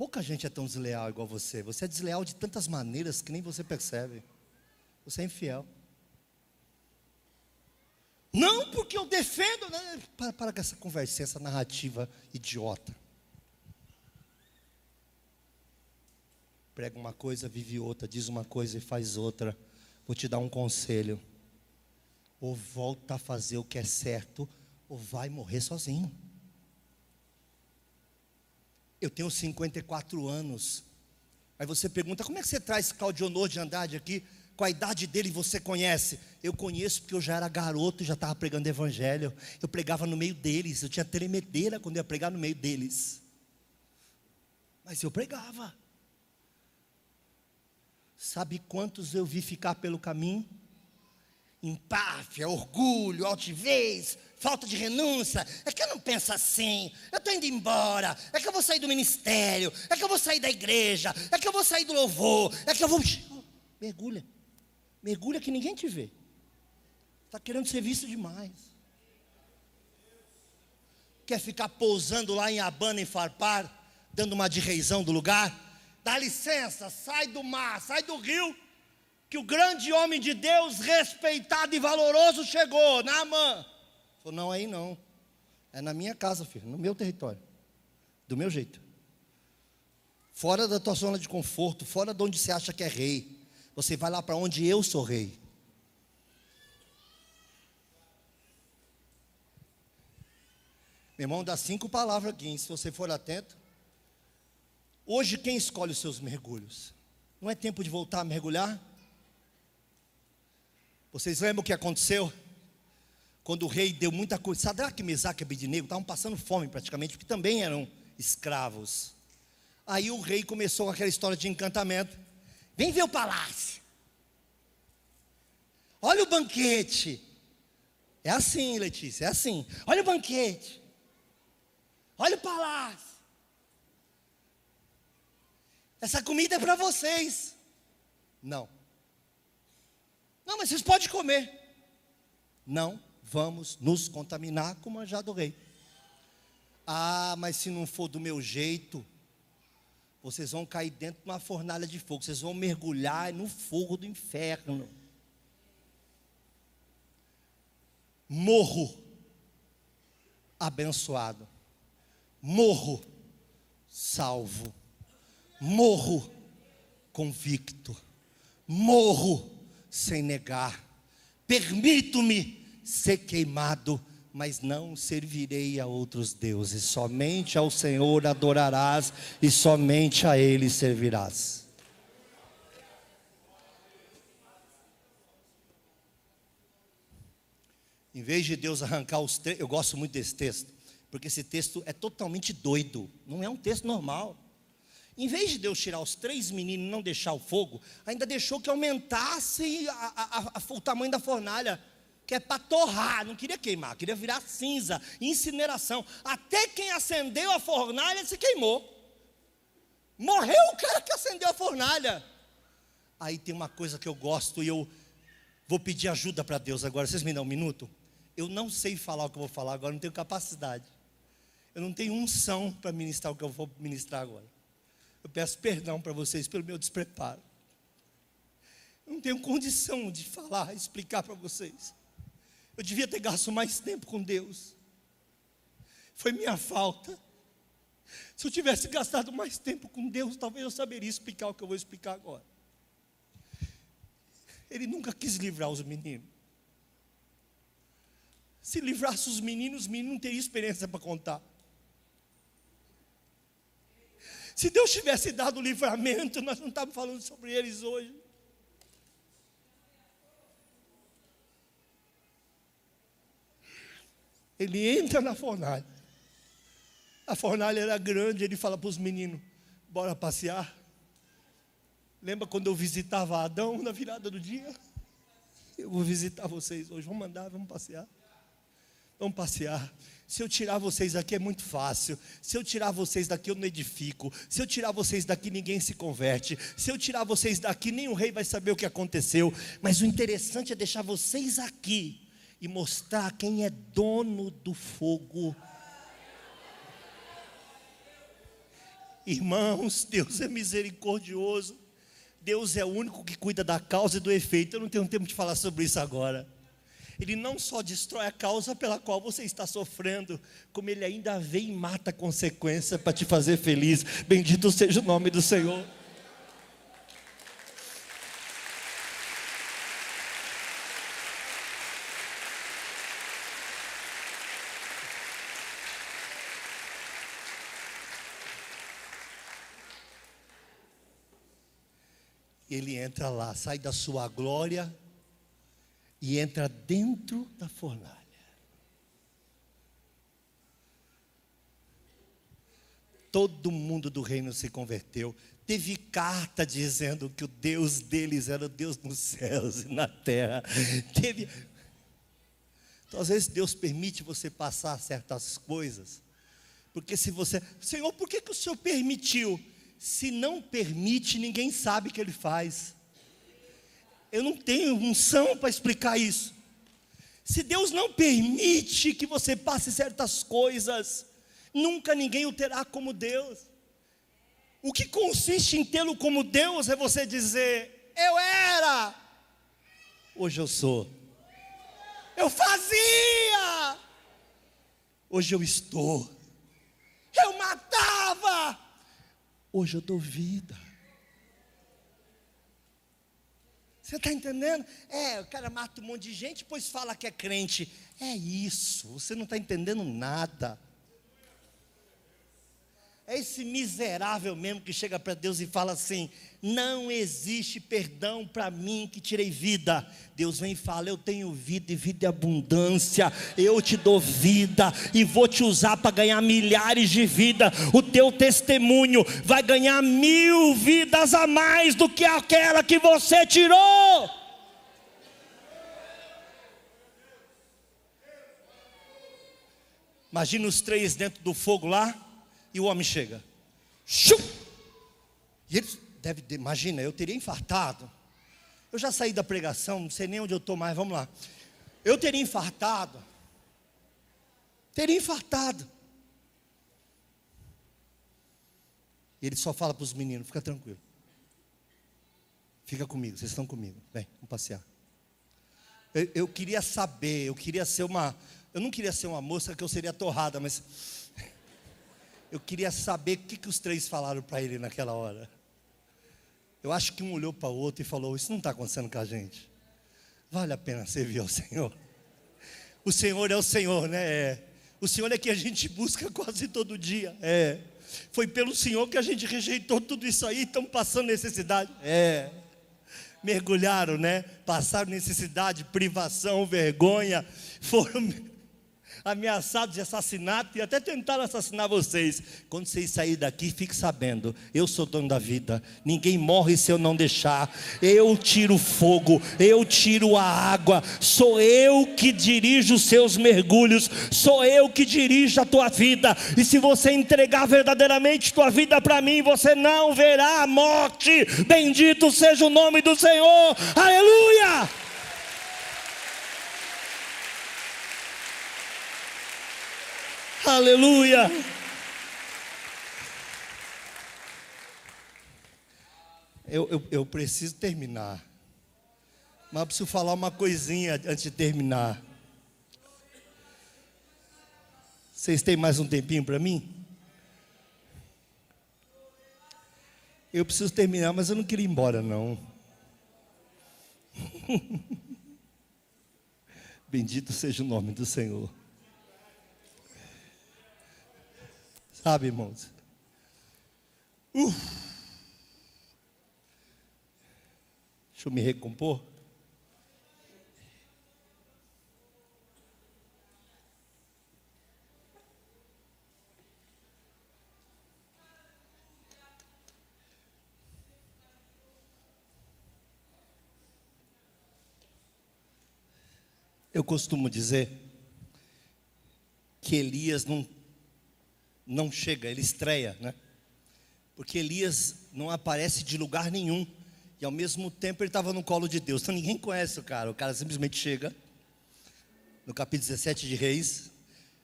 Pouca gente é tão desleal igual você. Você é desleal de tantas maneiras que nem você percebe. Você é infiel. Não porque eu defendo. Né? Para, para com essa conversa, essa narrativa idiota. Prega uma coisa, vive outra, diz uma coisa e faz outra. Vou te dar um conselho. Ou volta a fazer o que é certo, ou vai morrer sozinho. Eu tenho 54 anos. Aí você pergunta: como é que você traz Claudionor de Andrade aqui? Com a idade dele você conhece? Eu conheço porque eu já era garoto e já estava pregando evangelho. Eu pregava no meio deles. Eu tinha tremedeira quando eu ia pregar no meio deles. Mas eu pregava. Sabe quantos eu vi ficar pelo caminho? Empáfia, orgulho, altivez, falta de renúncia. É que eu não penso assim. Eu estou indo embora. É que eu vou sair do ministério. É que eu vou sair da igreja. É que eu vou sair do louvor. É que eu vou. Mergulha. Mergulha que ninguém te vê. Está querendo ser visto demais. Quer ficar pousando lá em Abana, em Farpar, dando uma de reizão do lugar? dá licença, sai do mar, sai do rio, que o grande homem de Deus, respeitado e valoroso, chegou, Naamã. Falou, não, aí não. É na minha casa, filho, no meu território. Do meu jeito. Fora da tua zona de conforto, fora de onde você acha que é rei. Você vai lá para onde eu sou rei. Meu irmão, dá cinco palavras aqui, hein? se você for atento. Hoje, quem escolhe os seus mergulhos? Não é tempo de voltar a mergulhar? Vocês lembram o que aconteceu? Quando o rei deu muita coisa, Sadraque, Mesaque e Abednego estavam passando fome praticamente, porque também eram escravos. Aí o rei começou com aquela história de encantamento. Vem ver o palácio. Olha o banquete. É assim, Letícia, é assim. Olha o banquete. Olha o palácio. Essa comida é para vocês. Não. Não, mas vocês podem comer. Não vamos nos contaminar com o manjar do rei. Ah, mas se não for do meu jeito, vocês vão cair dentro de uma fornalha de fogo, vocês vão mergulhar no fogo do inferno. Morro abençoado, morro salvo. Morro convicto, morro sem negar, permito-me ser queimado, mas não servirei a outros deuses, somente ao Senhor adorarás e somente a Ele servirás. Em vez de Deus arrancar os três, eu gosto muito desse texto, porque esse texto é totalmente doido, não é um texto normal. Em vez de Deus tirar os três meninos e não deixar o fogo, ainda deixou que aumentasse a, a, a, o tamanho da fornalha, que é para torrar, não queria queimar, queria virar cinza, incineração. Até quem acendeu a fornalha se queimou. Morreu o cara que acendeu a fornalha. Aí tem uma coisa que eu gosto e eu vou pedir ajuda para Deus agora. Vocês me dão um minuto? Eu não sei falar o que eu vou falar agora, não tenho capacidade. Eu não tenho unção para ministrar o que eu vou ministrar agora. Eu peço perdão para vocês pelo meu despreparo. Eu não tenho condição de falar, explicar para vocês. Eu devia ter gasto mais tempo com Deus. Foi minha falta. Se eu tivesse gastado mais tempo com Deus, talvez eu saberia explicar o que eu vou explicar agora. Ele nunca quis livrar os meninos. Se livrasse os meninos, os meninos não teriam experiência para contar. Se Deus tivesse dado o livramento, nós não estávamos falando sobre eles hoje. Ele entra na fornalha. A fornalha era grande, ele fala para os meninos: bora passear. Lembra quando eu visitava Adão na virada do dia? Eu vou visitar vocês hoje. Vamos andar, vamos passear. Vamos passear. Se eu tirar vocês daqui é muito fácil. Se eu tirar vocês daqui eu não edifico. Se eu tirar vocês daqui ninguém se converte. Se eu tirar vocês daqui nem o rei vai saber o que aconteceu. Mas o interessante é deixar vocês aqui e mostrar quem é dono do fogo. Irmãos, Deus é misericordioso. Deus é o único que cuida da causa e do efeito. Eu não tenho tempo de falar sobre isso agora. Ele não só destrói a causa pela qual você está sofrendo, como ele ainda vem e mata a consequência para te fazer feliz. Bendito seja o nome do Senhor. Ele entra lá, sai da sua glória e entra dentro da fornalha. Todo mundo do reino se converteu. Teve carta dizendo que o Deus deles era o Deus nos céus e na terra. Teve. Então, às vezes, Deus permite você passar certas coisas. Porque se você. Senhor, por que, que o Senhor permitiu? Se não permite, ninguém sabe o que ele faz. Eu não tenho unção para explicar isso. Se Deus não permite que você passe certas coisas, nunca ninguém o terá como Deus. O que consiste em tê-lo como Deus é você dizer: Eu era, hoje eu sou. Eu fazia, hoje eu estou. Eu matava, hoje eu dou vida. Você está entendendo? É, o cara mata um monte de gente, depois fala que é crente. É isso, você não está entendendo nada. É esse miserável mesmo que chega para Deus e fala assim: não existe perdão para mim que tirei vida. Deus vem e fala: eu tenho vida e vida e abundância. Eu te dou vida e vou te usar para ganhar milhares de vidas. O teu testemunho vai ganhar mil vidas a mais do que aquela que você tirou. Imagina os três dentro do fogo lá. E o homem chega. Shum! E ele deve, imagina, eu teria infartado. Eu já saí da pregação, não sei nem onde eu estou mais, vamos lá. Eu teria infartado. Teria infartado. E ele só fala para os meninos: fica tranquilo. Fica comigo, vocês estão comigo. Vem, vamos passear. Eu, eu, queria saber, eu queria ser uma. Eu não queria ser uma moça que eu seria torrada, mas eu queria saber o que, que os três falaram para ele naquela hora. Eu acho que um olhou para o outro e falou: Isso não está acontecendo com a gente. Vale a pena servir ao Senhor. O Senhor é o Senhor, né? É. O Senhor é que a gente busca quase todo dia. É. Foi pelo Senhor que a gente rejeitou tudo isso aí, estamos passando necessidade. É. Mergulharam, né? Passaram necessidade, privação, vergonha. Foram ameaçados de assassinato e até tentaram assassinar vocês. Quando vocês saírem daqui, fique sabendo: eu sou dono da vida, ninguém morre se eu não deixar. Eu tiro fogo, eu tiro a água, sou eu que dirijo os seus mergulhos, sou eu que dirijo a tua vida. E se você entregar verdadeiramente tua vida para mim, você não verá a morte. Bendito seja o nome do Senhor, aleluia! Aleluia. Eu, eu, eu, preciso terminar. Mas preciso falar uma coisinha antes de terminar. Vocês têm mais um tempinho para mim? Eu preciso terminar, mas eu não queria ir embora, não. Bendito seja o nome do Senhor. Sabe, irmãos? Uh. Deixa eu me recompor. Eu costumo dizer que Elias não não chega, ele estreia, né? Porque Elias não aparece de lugar nenhum. E ao mesmo tempo ele estava no colo de Deus. Então ninguém conhece o cara. O cara simplesmente chega. No capítulo 17 de Reis.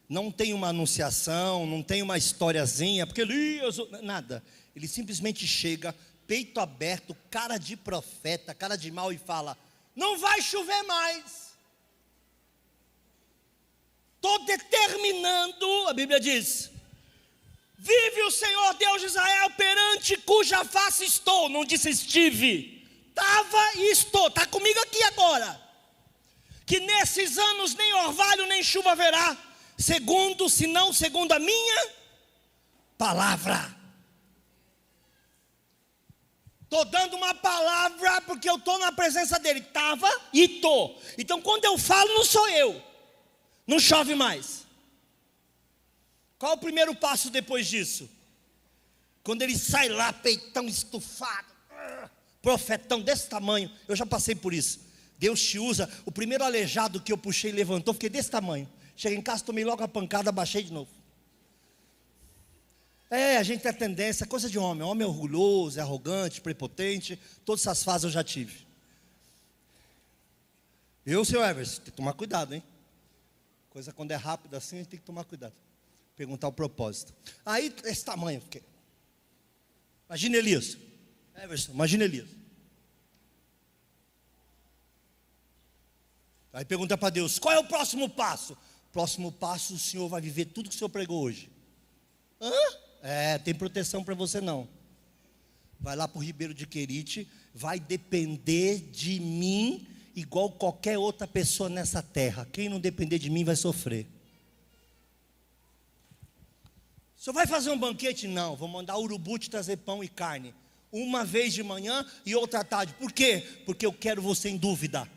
Não tem uma anunciação, não tem uma historiazinha, porque Elias. Nada. Ele simplesmente chega, peito aberto, cara de profeta, cara de mal e fala: Não vai chover mais. Estou determinando, a Bíblia diz, Vive o Senhor Deus de Israel perante cuja face estou. Não disse estive. Estava e estou. Está comigo aqui agora. Que nesses anos nem orvalho nem chuva haverá. Segundo, se não segundo a minha palavra. Estou dando uma palavra porque eu estou na presença dele. Estava e estou. Então quando eu falo, não sou eu. Não chove mais. Qual o primeiro passo depois disso? Quando ele sai lá, peitão estufado, profetão desse tamanho, eu já passei por isso. Deus te usa. O primeiro aleijado que eu puxei levantou, fiquei desse tamanho. Cheguei em casa, tomei logo a pancada, baixei de novo. É, a gente tem a tendência, é coisa de homem. Homem é orgulhoso, é arrogante, prepotente. Todas essas fases eu já tive. Eu, seu Everson, tem que tomar cuidado, hein? Coisa quando é rápida assim, a gente tem que tomar cuidado. Perguntar o propósito. Aí, esse tamanho. Porque... Imagina Elias. Everson, imagina Elias. Aí pergunta para Deus: qual é o próximo passo? Próximo passo, o Senhor vai viver tudo que o Senhor pregou hoje. Hã? É, tem proteção para você não. Vai lá para o Ribeiro de Querite, vai depender de mim igual qualquer outra pessoa nessa terra. Quem não depender de mim vai sofrer. O senhor vai fazer um banquete? Não, vou mandar urubu te trazer pão e carne. Uma vez de manhã e outra tarde. Por quê? Porque eu quero você em dúvida.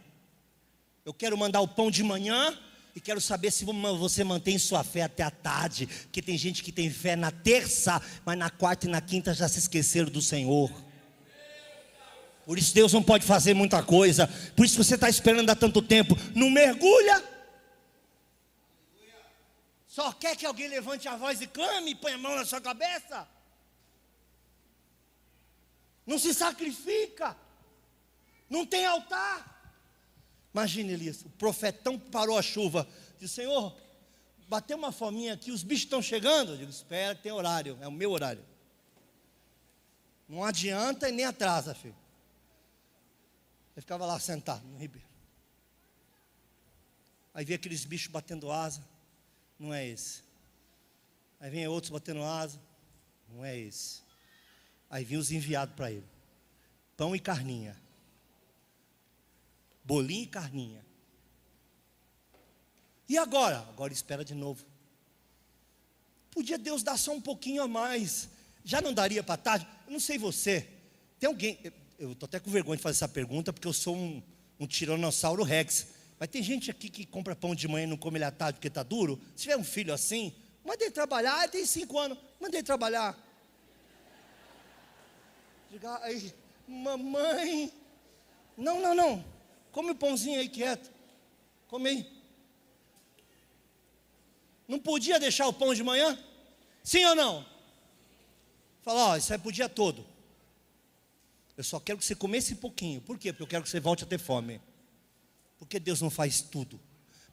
Eu quero mandar o pão de manhã e quero saber se você mantém sua fé até a tarde. Porque tem gente que tem fé na terça, mas na quarta e na quinta já se esqueceram do Senhor. Por isso Deus não pode fazer muita coisa. Por isso você está esperando há tanto tempo. Não mergulha. Só quer que alguém levante a voz e clame e ponha a mão na sua cabeça. Não se sacrifica. Não tem altar. Imagine Elias, o profetão parou a chuva. Disse, Senhor, bateu uma fominha aqui, os bichos estão chegando. Eu digo, espera, tem horário, é o meu horário. Não adianta e nem atrasa, filho. Ele ficava lá sentado no ribeiro. Aí vem aqueles bichos batendo asa. Não é esse. Aí vem outros batendo asa. Não é esse. Aí vinha os enviados para ele: pão e carninha bolinho e carninha. E agora? Agora espera de novo. Podia Deus dar só um pouquinho a mais. Já não daria para tarde? Eu não sei você. Tem alguém. Eu estou até com vergonha de fazer essa pergunta, porque eu sou um, um tiranossauro rex. Mas tem gente aqui que compra pão de manhã e não come ele à tarde porque está duro. Se tiver um filho assim, manda ele trabalhar. Ele tem cinco anos, manda ele trabalhar. Diga aí, mamãe. Não, não, não. Come o pãozinho aí quieto. Come aí. Não podia deixar o pão de manhã? Sim ou não? Fala, ó, isso é para o dia todo. Eu só quero que você comece um pouquinho. Por quê? Porque eu quero que você volte a ter fome. Porque Deus não faz tudo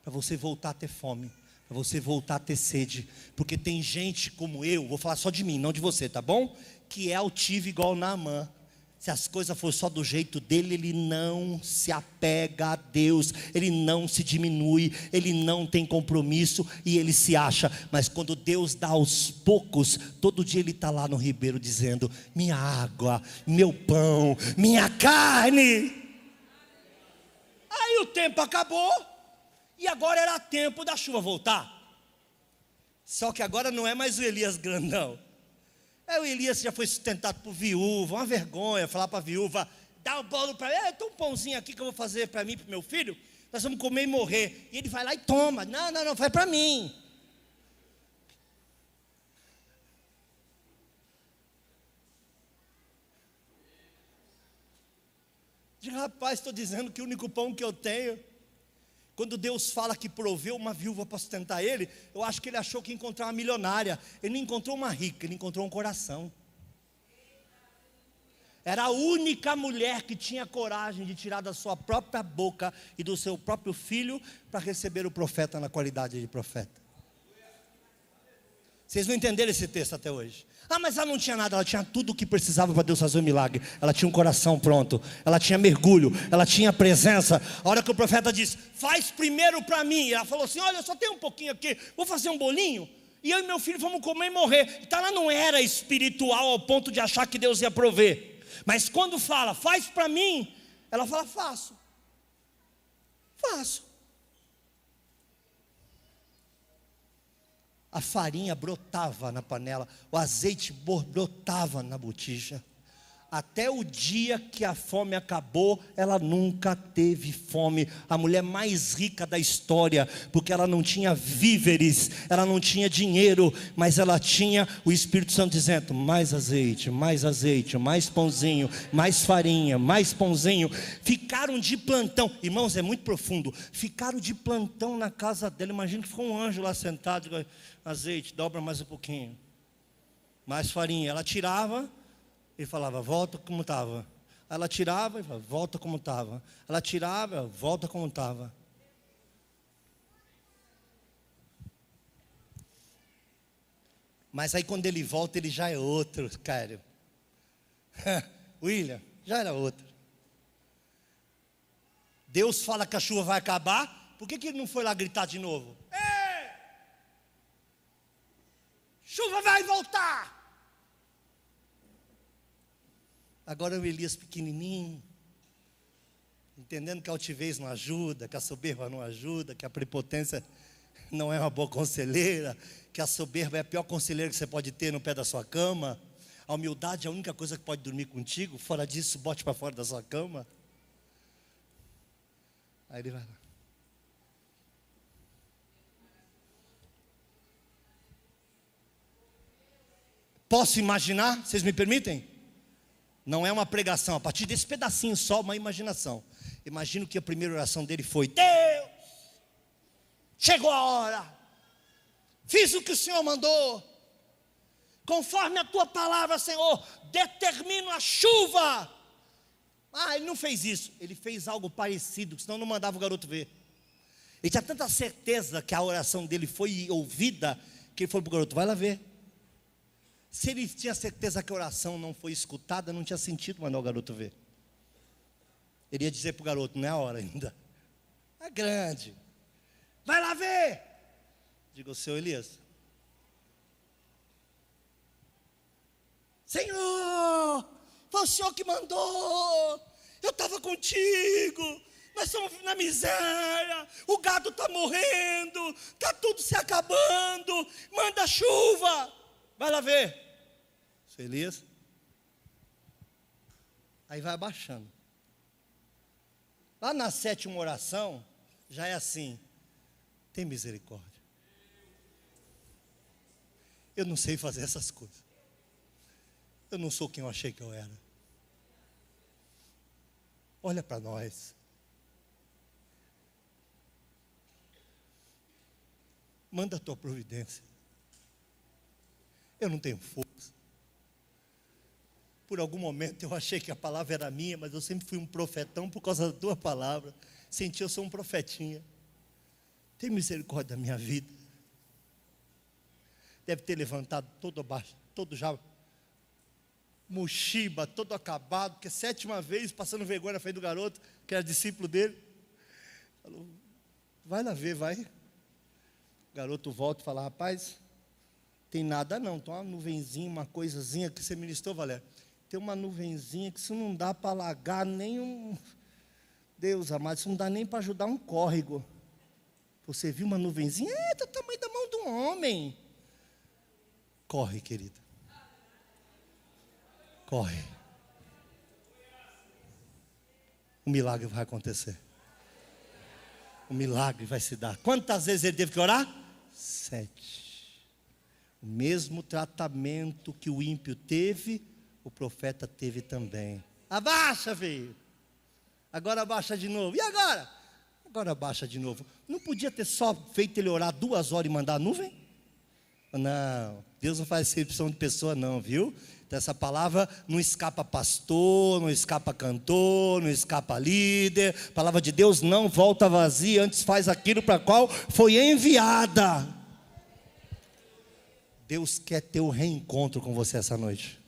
para você voltar a ter fome, para você voltar a ter sede. Porque tem gente como eu, vou falar só de mim, não de você, tá bom? Que é altivo igual Naamã. Se as coisas for só do jeito dele, ele não se apega a Deus, ele não se diminui, ele não tem compromisso e ele se acha. Mas quando Deus dá aos poucos, todo dia ele está lá no ribeiro dizendo: Minha água, meu pão, minha carne. Aí o tempo acabou e agora era tempo da chuva voltar. Só que agora não é mais o Elias grandão. Aí o Elias já foi sustentado por viúva, uma vergonha falar para a viúva, dá o bolo para ele, tem um pãozinho aqui que eu vou fazer para mim e para meu filho, nós vamos comer e morrer. E ele vai lá e toma, não, não, não, faz para mim. Rapaz, estou dizendo que o único pão que eu tenho quando Deus fala que proveu uma viúva para sustentar ele, eu acho que ele achou que encontrar uma milionária. Ele não encontrou uma rica, ele encontrou um coração. Era a única mulher que tinha coragem de tirar da sua própria boca e do seu próprio filho para receber o profeta na qualidade de profeta. Vocês não entenderam esse texto até hoje. Ah, mas ela não tinha nada, ela tinha tudo o que precisava para Deus fazer o um milagre. Ela tinha um coração pronto, ela tinha mergulho, ela tinha presença. A hora que o profeta disse, faz primeiro para mim, ela falou assim: Olha, eu só tenho um pouquinho aqui, vou fazer um bolinho. E eu e meu filho vamos comer e morrer. Então ela não era espiritual ao ponto de achar que Deus ia prover. Mas quando fala, faz para mim, ela fala, faço. Faço. A farinha brotava na panela, o azeite brotava na botija, Até o dia que a fome acabou, ela nunca teve fome. A mulher mais rica da história, porque ela não tinha víveres, ela não tinha dinheiro, mas ela tinha o Espírito Santo dizendo: mais azeite, mais azeite, mais pãozinho, mais farinha, mais pãozinho. Ficaram de plantão, irmãos, é muito profundo. Ficaram de plantão na casa dela. Imagina que ficou um anjo lá sentado, azeite, dobra mais um pouquinho, mais farinha. Ela tirava ele falava, volta como estava. Ela tirava e falava, volta como estava. Ela tirava, volta como estava. Mas aí quando ele volta, ele já é outro, cara. William, já era outro. Deus fala que a chuva vai acabar, por que, que ele não foi lá gritar de novo? Ei! Chuva vai voltar! Agora o Elias pequenininho, entendendo que a altivez não ajuda, que a soberba não ajuda, que a prepotência não é uma boa conselheira, que a soberba é a pior conselheira que você pode ter no pé da sua cama. A humildade é a única coisa que pode dormir contigo, fora disso, bote para fora da sua cama. Aí ele vai lá. Posso imaginar? Vocês me permitem? Não é uma pregação, a partir desse pedacinho só, uma imaginação. Imagino que a primeira oração dele foi: Deus, chegou a hora, fiz o que o Senhor mandou, conforme a tua palavra, Senhor, determino a chuva. Ah, ele não fez isso, ele fez algo parecido, senão não mandava o garoto ver. Ele tinha tanta certeza que a oração dele foi ouvida, que ele falou para o garoto: vai lá ver. Se ele tinha certeza que a oração não foi escutada, não tinha sentido mandar o garoto ver. Ele ia dizer para o garoto: não é a hora ainda. É grande. Vai lá ver. Diga o seu Elias. Senhor, foi o Senhor que mandou. Eu estava contigo. Nós estamos na miséria. O gado está morrendo. Está tudo se acabando. Manda chuva. Vai lá ver. Feliz? Aí vai abaixando. Lá na sétima oração, já é assim: tem misericórdia. Eu não sei fazer essas coisas. Eu não sou quem eu achei que eu era. Olha para nós. Manda a tua providência. Eu não tenho força. Por algum momento eu achei que a palavra era minha, mas eu sempre fui um profetão por causa da tua palavra. Senti eu sou um profetinha. Tem misericórdia da minha vida. Deve ter levantado todo abaixo, todo já mochiba, todo acabado, porque sétima vez passando vergonha na frente do garoto, que era discípulo dele. Falou, vai lá ver, vai. O garoto volta e fala, rapaz, tem nada não, tem uma nuvenzinha, uma coisazinha que você ministrou, Valério tem uma nuvenzinha que isso não dá para alagar nem um. Deus amado, isso não dá nem para ajudar um córrego. Você viu uma nuvenzinha? É do tamanho da mão de um homem. Corre, querida. Corre. O milagre vai acontecer. O milagre vai se dar. Quantas vezes ele teve que orar? Sete. O mesmo tratamento que o ímpio teve o profeta teve também. Abaixa, filho. Agora abaixa de novo. E agora? Agora abaixa de novo. Não podia ter só feito ele orar duas horas e mandar a nuvem? Não, Deus não faz excepção de pessoa, não, viu? Então, essa palavra não escapa pastor, não escapa cantor, não escapa líder. A palavra de Deus não volta vazia, antes faz aquilo para qual foi enviada. Deus quer ter o um reencontro com você essa noite.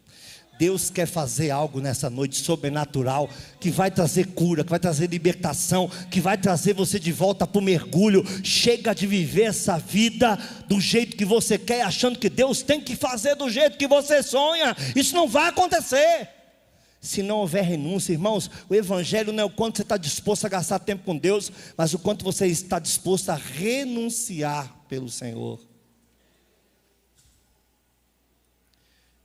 Deus quer fazer algo nessa noite sobrenatural, que vai trazer cura, que vai trazer libertação, que vai trazer você de volta para o mergulho. Chega de viver essa vida do jeito que você quer, achando que Deus tem que fazer do jeito que você sonha. Isso não vai acontecer. Se não houver renúncia, irmãos, o Evangelho não é o quanto você está disposto a gastar tempo com Deus, mas o quanto você está disposto a renunciar pelo Senhor.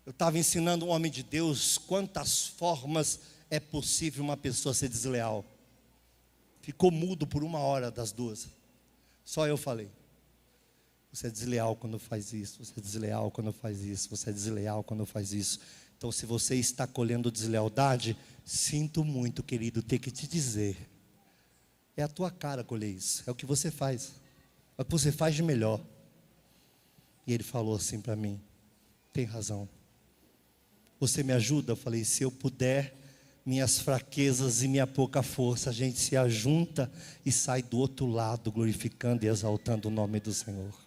Eu estava ensinando um homem de Deus quantas formas é possível uma pessoa ser desleal. Ficou mudo por uma hora das duas. Só eu falei. Você é desleal quando faz isso, você é desleal quando faz isso, você é desleal quando faz isso. Então, se você está colhendo deslealdade, sinto muito, querido, ter que te dizer. É a tua cara colher isso, é o que você faz, é o que você faz de melhor. E ele falou assim para mim: tem razão. Você me ajuda? Eu falei: se eu puder, minhas fraquezas e minha pouca força, a gente se ajunta e sai do outro lado, glorificando e exaltando o nome do Senhor.